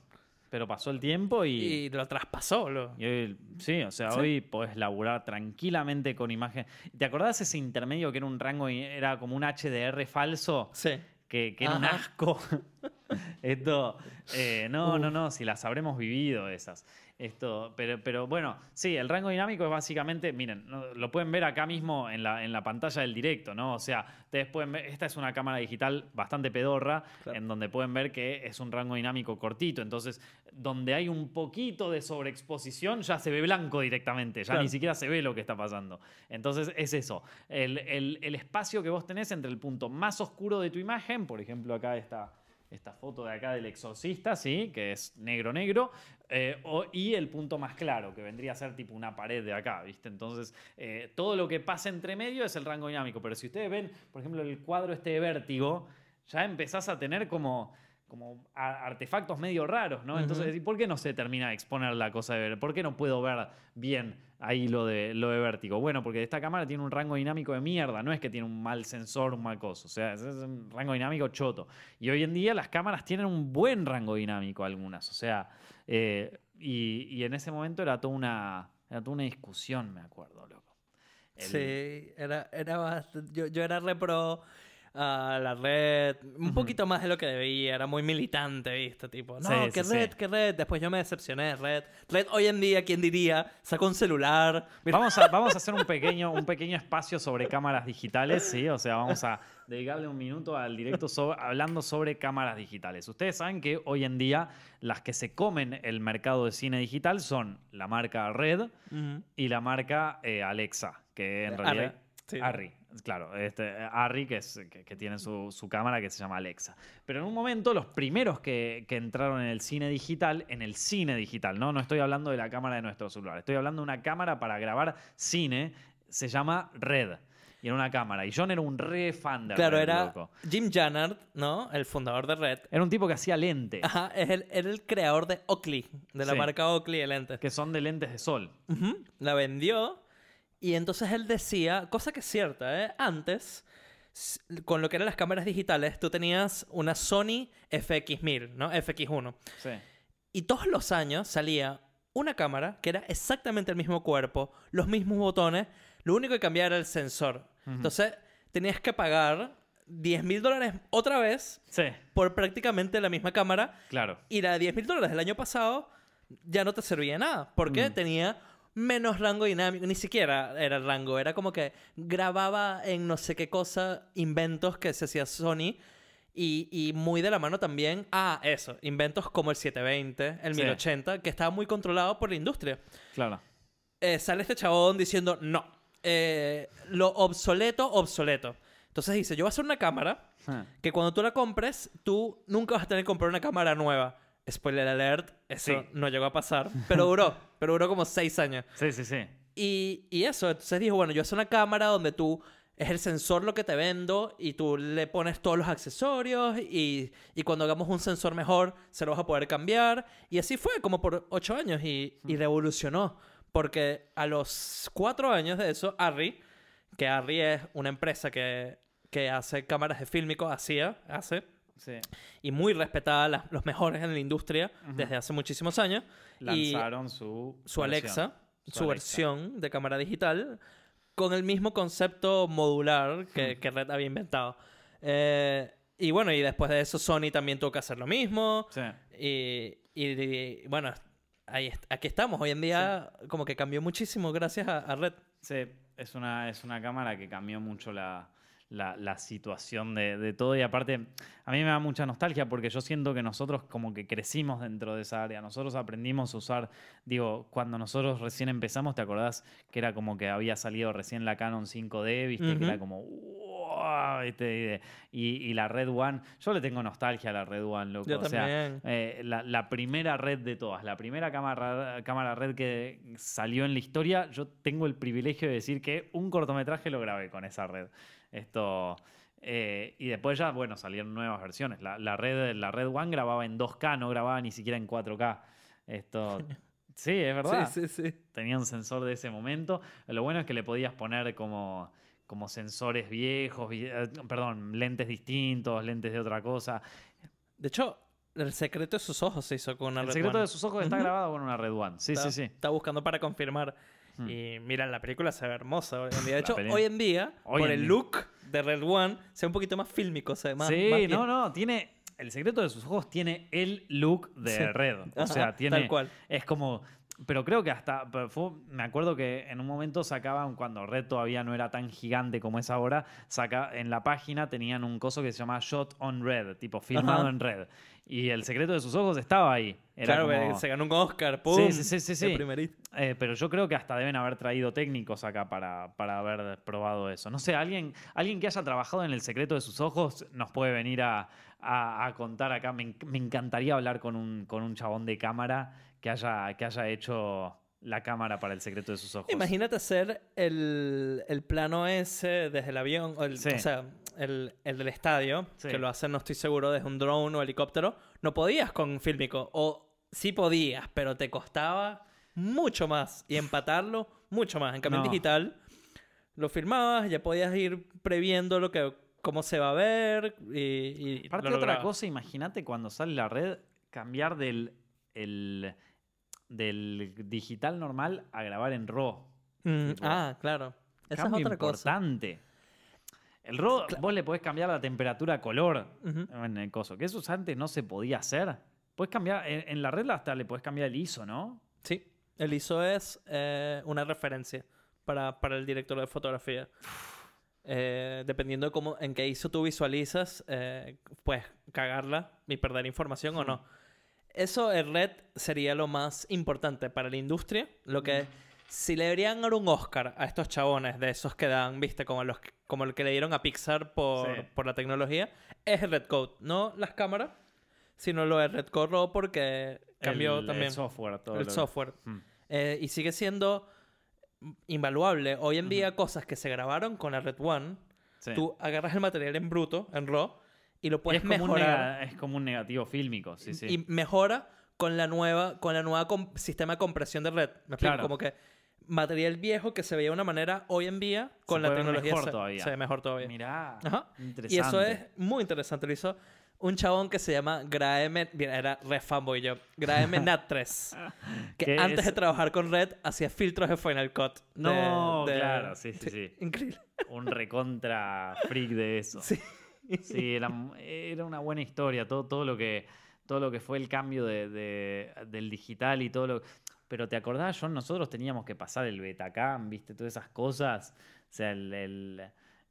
Pero pasó el tiempo y, Y lo traspasó, lo. y hoy- sí, o sea, Sí. hoy podés laburar tranquilamente con imagen. ¿Te acordás ese intermedio que era un rango y era como un HDR falso? Sí. Que, que era un Ajá. asco. Esto, eh, no, no, no, si las habremos vivido esas. Esto, pero, pero bueno, sí, el rango dinámico es básicamente, miren, lo pueden ver acá mismo en la, en la pantalla del directo, ¿no? O sea, ustedes pueden ver, esta es una cámara digital bastante pedorra, Claro. en donde pueden ver que es un rango dinámico cortito. Entonces, donde hay un poquito de sobreexposición, ya se ve blanco directamente, ya Claro. ni siquiera se ve lo que está pasando. Entonces, es eso. El, el- el espacio que vos tenés entre el punto más oscuro de tu imagen, por ejemplo, acá está esta foto de acá del exorcista, ¿sí? Que es negro-negro, eh, o- y el punto más claro, que vendría a ser tipo una pared de acá, ¿viste? Entonces, eh, todo lo que pasa entre medio es el rango dinámico, pero si ustedes ven, por ejemplo, el cuadro este de vértigo, ya empezás a tener como como artefactos medio raros, ¿no? Entonces, Ujú. decir, ¿por qué no se termina de exponer la cosa de ver? ¿Por qué no puedo ver bien ahí lo de, lo de vértigo? Bueno, porque esta cámara tiene un rango dinámico de mierda, no es que tiene un mal sensor, un mal coso, o sea, es, es un rango dinámico choto. Y hoy en día las cámaras tienen un buen rango dinámico algunas, o sea, eh, y, y en ese momento era toda una, era toda una discusión, me acuerdo, loco. El- Sí, era, era bastante- yo, yo era repro a la red, un poquito más de lo que debía, era muy militante, ¿viste? Tipo, no, Sí, sí, red, sí. que red. Después yo me decepcioné de red. Red hoy en día, ¿quién diría? Sacó un celular. Mira, Vamos a, vamos a hacer un pequeño, un pequeño espacio sobre cámaras digitales, ¿sí? O sea, vamos a dedicarle un minuto al directo sobre- hablando sobre cámaras digitales. Ustedes saben que hoy en día las que se comen el mercado de cine digital son la marca Red y la marca eh, Alexa, que en Arri. realidad... Sí. Arri, claro, este, Arri que, es, que, que tiene su, su cámara que se llama Alexa. Pero en un momento los primeros que, que entraron en el cine digital, en el cine digital, ¿no? No estoy hablando de la cámara de nuestro celular, estoy hablando de una cámara para grabar cine, se llama Red. Y era una cámara. Y John era un re fan de Claro, Red, era loco. Jim Jannard, ¿no? El fundador de Red. Era un tipo que hacía lentes, Ajá, es el, era el creador de Oakley, de la Sí. marca Oakley de lentes. que son de lentes de sol. La vendió y entonces él decía, cosa que es cierta, ¿eh? Antes, con lo que eran las cámaras digitales, tú tenías una Sony FX1000, ¿no? FX1. Sí. Y todos los años salía una cámara que era exactamente el mismo cuerpo, los mismos botones, lo único que cambiaba era el sensor. Entonces tenías que pagar 10 mil dólares otra vez Sí, por prácticamente la misma cámara claro. y la de 10 mil dólares del año pasado ya no te servía de nada. Porque Mm. tenía menos rango dinámico. Ni siquiera era rango. Era como que grababa en no sé qué cosa inventos que se hacía Sony. Y, y muy de la mano también a eso. Inventos como el 720, el Sí. 1080, que estaba muy controlado por la industria. Claro. Eh, sale este chabón diciendo, no. eh, lo obsoleto, obsoleto. Entonces dice, yo voy a hacer una cámara Ah. que cuando tú la compres, tú nunca vas a tener que comprar una cámara nueva. Spoiler alert, eso Sí. no llegó a pasar. Pero duró, pero duró como seis años. Sí, sí, sí. Y, y eso, entonces dijo, bueno, yo hacer una cámara donde tú es el sensor lo que te vendo y tú le pones todos los accesorios y, y cuando hagamos un sensor mejor se lo vas a poder cambiar. Y así fue, como por ocho años y, y revolucionó. Porque a los cuatro años de eso, Arri, que Arri es una empresa que, que hace cámaras de fílmico, hacía, hace, sí. y muy respetada, las- los mejores en la industria desde hace muchísimos años. y Lanzaron su. su. Alexa, Su su, Alexa. versión de cámara digital, con el mismo concepto modular que, Hmm. que Red había inventado. Eh, y bueno, y después de eso Sony también tuvo que hacer lo mismo. Sí. Y, y- y, bueno, ahí, est- aquí estamos. Hoy en día como que cambió muchísimo gracias a, a Red. Sí, es una, es una cámara que cambió mucho la, la- la situación de, de todo y aparte a mí me da mucha nostalgia porque yo siento que nosotros como que crecimos dentro de esa área, nosotros aprendimos a usar, digo, cuando nosotros recién empezamos, ¿te acordás que era como que había salido recién la Canon 5D, viste? Que Ujú. era como... "Wow", ¿viste? Y, y la Red One, yo le tengo nostalgia a la Red One, loco. Yo o sea, eh, la, la primera red de todas, la primera cámara, cámara red que salió en la historia, yo tengo el privilegio de decir que un cortometraje lo grabé con esa red. Esto. eh, y después ya, bueno, salieron nuevas versiones. La, la red, la red One grababa en 2K, no grababa ni siquiera en 4K. Esto. Sí, es verdad. Sí, sí, sí. Tenía un sensor de ese momento. Lo bueno es que le podías poner como, como sensores viejos, vi- eh, perdón, lentes distintos, lentes de otra cosa. De hecho, el secreto de sus ojos se hizo con una El Red secreto One. de sus ojos está grabado con una Red One. Sí, está, sí, sí. Está buscando para confirmar. Hmm. Y mira, la película se ve hermosa hoy en día. De hecho, hoy en día, Hoy por en el día. look de Red One, se ve un poquito más fílmico, se ve más, sí, más no, no, tiene. El secreto de sus ojos tiene el look de Sí. Red. O Ajá, sea, tiene. Tal cual. Es como. Pero creo que hasta. fue- me acuerdo que en un momento sacaban, cuando Red todavía no era tan gigante como es ahora, saca, en la página tenían un coso que se llama Shot on Red, tipo filmado Ajá. en Red. Y el secreto de sus ojos estaba ahí. Era claro, como- ve, se ganó un Oscar, ¡pum! Sí, sí, sí, sí, sí. Eh, pero yo creo que hasta deben haber traído técnicos acá para, para haber probado eso. No sé, alguien, alguien que haya trabajado en el secreto de sus ojos nos puede venir a, a- a contar acá. Me, enc- me encantaría hablar con un, con un chabón de cámara que haya, que haya hecho la cámara para el secreto de sus ojos. Imagínate hacer el, el plano ese desde el avión, o, el- Sí. o sea, el, el del estadio, Sí. que lo hacen, no estoy seguro, desde un drone o helicóptero. No podías con fílmico, o sí podías, pero te costaba mucho más. Y empatarlo, mucho más. En cambio, en digital, lo filmabas, ya podías ir previendo lo que, cómo se va a ver. Y, y Aparte otra cosa, imagínate cuando sale la red, cambiar del, el- del digital normal a grabar en RAW. Mm, ah, claro. Esa Cambio es otra cosa. importante. El RAW, vos le podés cambiar la temperatura a color en el coso. Que eso antes no se podía hacer. Puedes cambiar, en, en la red hasta le podés cambiar el ISO, ¿no? Sí, el ISO es eh, una referencia para, para el director de fotografía. Eh, dependiendo de cómo, en qué ISO tú visualizas, eh, puedes cagarla y perder información o no. Eso, el red, sería lo más importante para la industria. Lo que Si le deberían dar un Oscar a estos chabones de esos que dan, viste, como, los, como el que le dieron a Pixar por, Sí. por la tecnología, es el Red Code. No las cámaras, sino lo de Red Code porque cambió El- el también software, todo el software. Mm. Eh, y sigue siendo invaluable. Hoy en día, cosas que se grabaron con la Red One, Sí. tú agarras el material en bruto, en RAW, y lo Y puedes es, como mejorar. nega- es como un negativo fílmico, sí, sí. Y mejora con la nueva, con la nueva sistema de compresión de red. Me explico, Claro. como que material viejo que se veía de una manera hoy en día con Se la tecnología mejor se, todavía. se ve mejor todavía. Mirá, Ajá. interesante. Y eso es muy interesante. Lo hizo un chabón que se llama Graeme. Bien, era re fanboy yo. Graeme Nat3. que Que antes es- de trabajar con Red hacía filtros de Final Cut. de- No, de- claro, sí, sí, sí. Increíble. Un recontra freak de eso. Sí. Sí, era, era una buena historia, todo, todo, lo que, todo lo que fue el cambio de, de- del digital y todo lo... Pero te acordás, John, nosotros teníamos que pasar el Betacam, viste, todas esas cosas. O sea, el... el,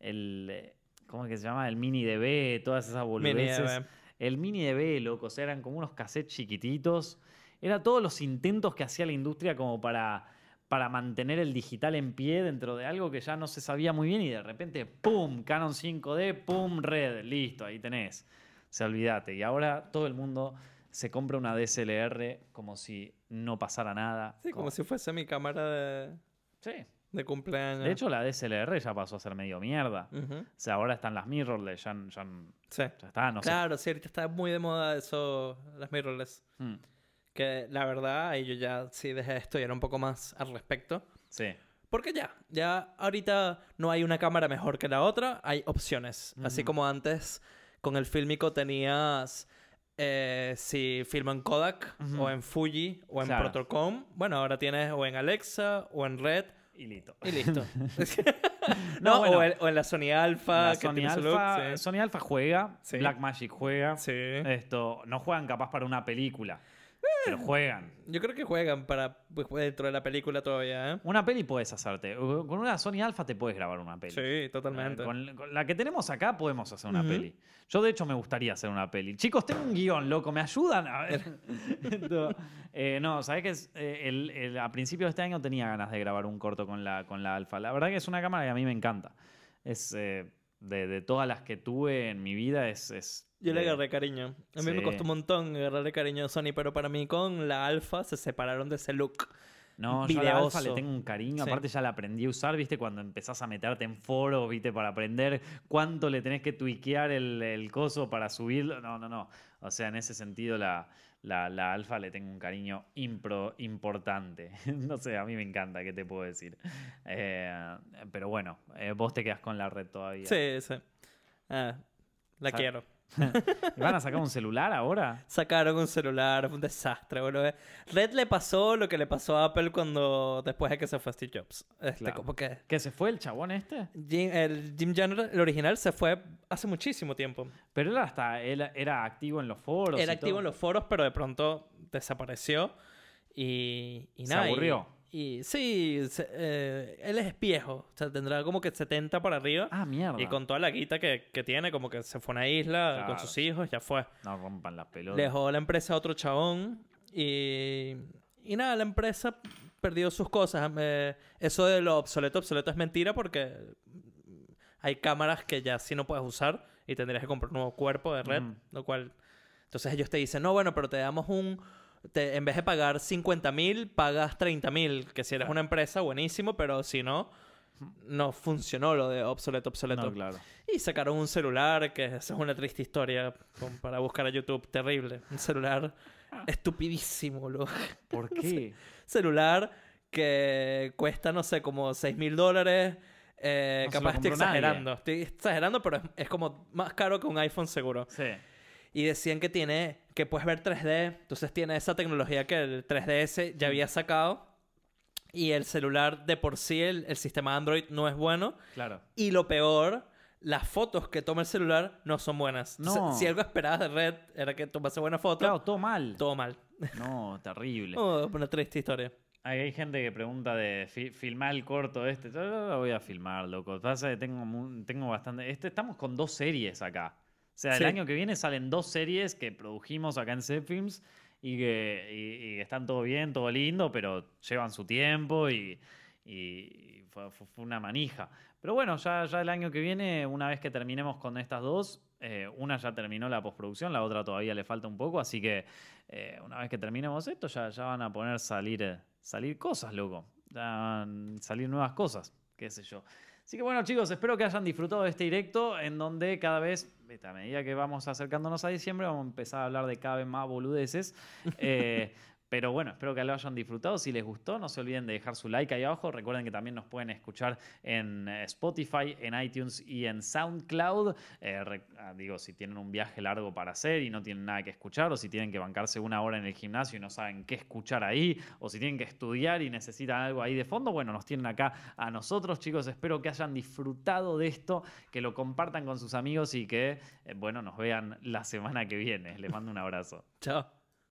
el- ¿Cómo es que se llama? El mini DB, todas esas Mini boludeces. DB. El mini DB, loco, o sea, eran como unos cassettes chiquititos. Era todos los intentos que hacía la industria como para, para mantener el digital en pie dentro de algo que ya no se sabía muy bien y de repente, ¡pum! Canon 5D, ¡pum! Red, listo, ahí tenés. Se olvídate. Y ahora todo el mundo se compra una DSLR como si no pasara nada. Sí, como si fuese mi cámara de, Sí. De cumpleaños. De hecho, la DSLR ya pasó a ser medio mierda. O sea, ahora están las mirrorless, ya, ya, Sí. ya está, no sé. claro, sí, ahorita está muy de moda eso, las mirrorless. Mm, Que la verdad, ahí yo ya sí dejé de estudiar un poco más al respecto. Sí. Porque ya, ya ahorita no hay una cámara mejor que la otra, hay opciones. Así como antes con el fílmico tenías eh, si filmo en Kodak o en Fuji o en Claro. Protocom, bueno, ahora tienes o en Alexa o en Red Y listo. y listo. No, no, bueno. o, en, o en la Sony Alpha, La que Sony, look, Alpha, sí. Sony Alpha juega, Sí. Blackmagic juega. Sí. Esto, no juegan capaz para una película, pero juegan. Yo creo que juegan para pues, dentro de la película todavía, ¿eh? Una peli puedes hacerte. Con una Sony Alpha te puedes grabar una peli. Sí, totalmente. Eh, Con, con la que tenemos acá podemos hacer una peli. Yo, de hecho, me gustaría hacer una peli. Chicos, tengo un guion, loco, ¿me ayudan? A ver. Esto, eh, no, ¿sabés? Es, Eh, el- el- a principios de este año tenía ganas de grabar un corto con la, con la Alpha. La verdad que es una cámara que a mí me encanta. Es eh, de, de todas las que tuve en mi vida, es. es Yo le agarré cariño. A mí me costó un montón agarrarle cariño a Sony, pero para mí con la Alpha se separaron de ese look. No, yo a la Alpha le tengo un cariño. Sí. Aparte ya la aprendí a usar, ¿viste? Cuando empezás a meterte en foros, ¿viste? Para aprender cuánto le tenés que tuiquear el, el coso para subirlo. No, no, no. O sea, en ese sentido la, la, la Alpha le tengo un cariño impro, importante. no sé, a mí me encanta, ¿qué te puedo decir? Eh, pero bueno, eh, vos te quedas con la red todavía. Sí, sí. Ah, la quiero. ¿Y van a sacar un celular ahora? Sacaron un celular, fue un desastre, boludo. Red le pasó lo que le pasó a Apple cuando después de que se fue Steve Jobs. Este, Claro. como que ¿Que se fue el chabón este? Jim, el Jim Jenner, el original, se fue hace muchísimo tiempo. Pero él hasta él era activo en los foros. Era y activo todo. en los foros, pero de pronto desapareció. Y, y Se nada. y- aburrió. Y, sí, se- eh, él es viejo. O sea, tendrá como que 70 para arriba. Ah, mierda. y con toda la guita que, que tiene, como que se fue a una isla Claro. con sus hijos, ya fue. No rompan las pelotas. Le dejó la empresa a otro chabón. Y, y nada, la empresa perdió sus cosas. Eh, eso de lo obsoleto, obsoleto es mentira porque hay cámaras que ya sí no puedes usar y tendrías que comprar un nuevo cuerpo de red, lo cual... Entonces ellos te dicen, no, bueno, pero te damos un... te- en vez de pagar 50 mil, pagas 30 mil, que si eres Claro. una empresa, buenísimo, pero si no, no funcionó lo de obsoleto, obsoleto. No, claro. Y sacaron un celular, que esa es una triste historia con- para buscar a YouTube, terrible. Un celular estupidísimo, lo ¿Por qué? celular que cuesta, no sé, como 6 mil dólares. Eh, No capaz estoy nadie. exagerando. Estoy exagerando, pero es, es como más caro que un iPhone seguro. Sí. Y decían que tiene, que puedes ver 3D. Entonces tiene esa tecnología que el 3DS ya había sacado. Y el celular de por sí, el, el sistema Android no es bueno. Claro. Y lo peor, las fotos que toma el celular no son buenas. No. Si algo esperabas de Red era que tomase buena foto, Claro, todo mal. todo mal. No, terrible. Oh, una triste historia. Hay, hay gente que pregunta de fi- filmar el corto este. Yo lo voy a filmar, loco. Pasa que tengo, tengo bastante. Este, estamos con dos series acá. O sea, el Sí. año que viene salen dos series que produjimos acá en Films y que, y- y están todo bien, todo lindo, pero llevan su tiempo y, y fue, una manija. Pero bueno, ya, ya el año que viene, una vez que terminemos con estas dos, eh, una ya terminó la postproducción, la otra todavía le falta un poco, así que eh, una vez que terminemos esto, ya, ya van a poner salir, eh, salir cosas, loco. Ya van a salir nuevas cosas, qué sé yo. Así que bueno, chicos, espero que hayan disfrutado de este directo en donde cada vez, a medida que vamos acercándonos a diciembre, vamos a empezar a hablar de cada vez más boludeces. Eh, pero bueno, espero que lo hayan disfrutado. Si les gustó, no se olviden de dejar su like ahí abajo. Recuerden que también nos pueden escuchar en eh, Spotify, en iTunes y en SoundCloud. Eh, ah, digo, si tienen un viaje largo para hacer y no tienen nada que escuchar, o si tienen que bancarse una hora en el gimnasio y no saben qué escuchar ahí, o si tienen que estudiar y necesitan algo ahí de fondo, bueno, nos tienen acá a nosotros, chicos. Espero que hayan disfrutado de esto, que lo compartan con sus amigos y que, eh, bueno, nos vean la semana que viene. Les mando un abrazo. Chao.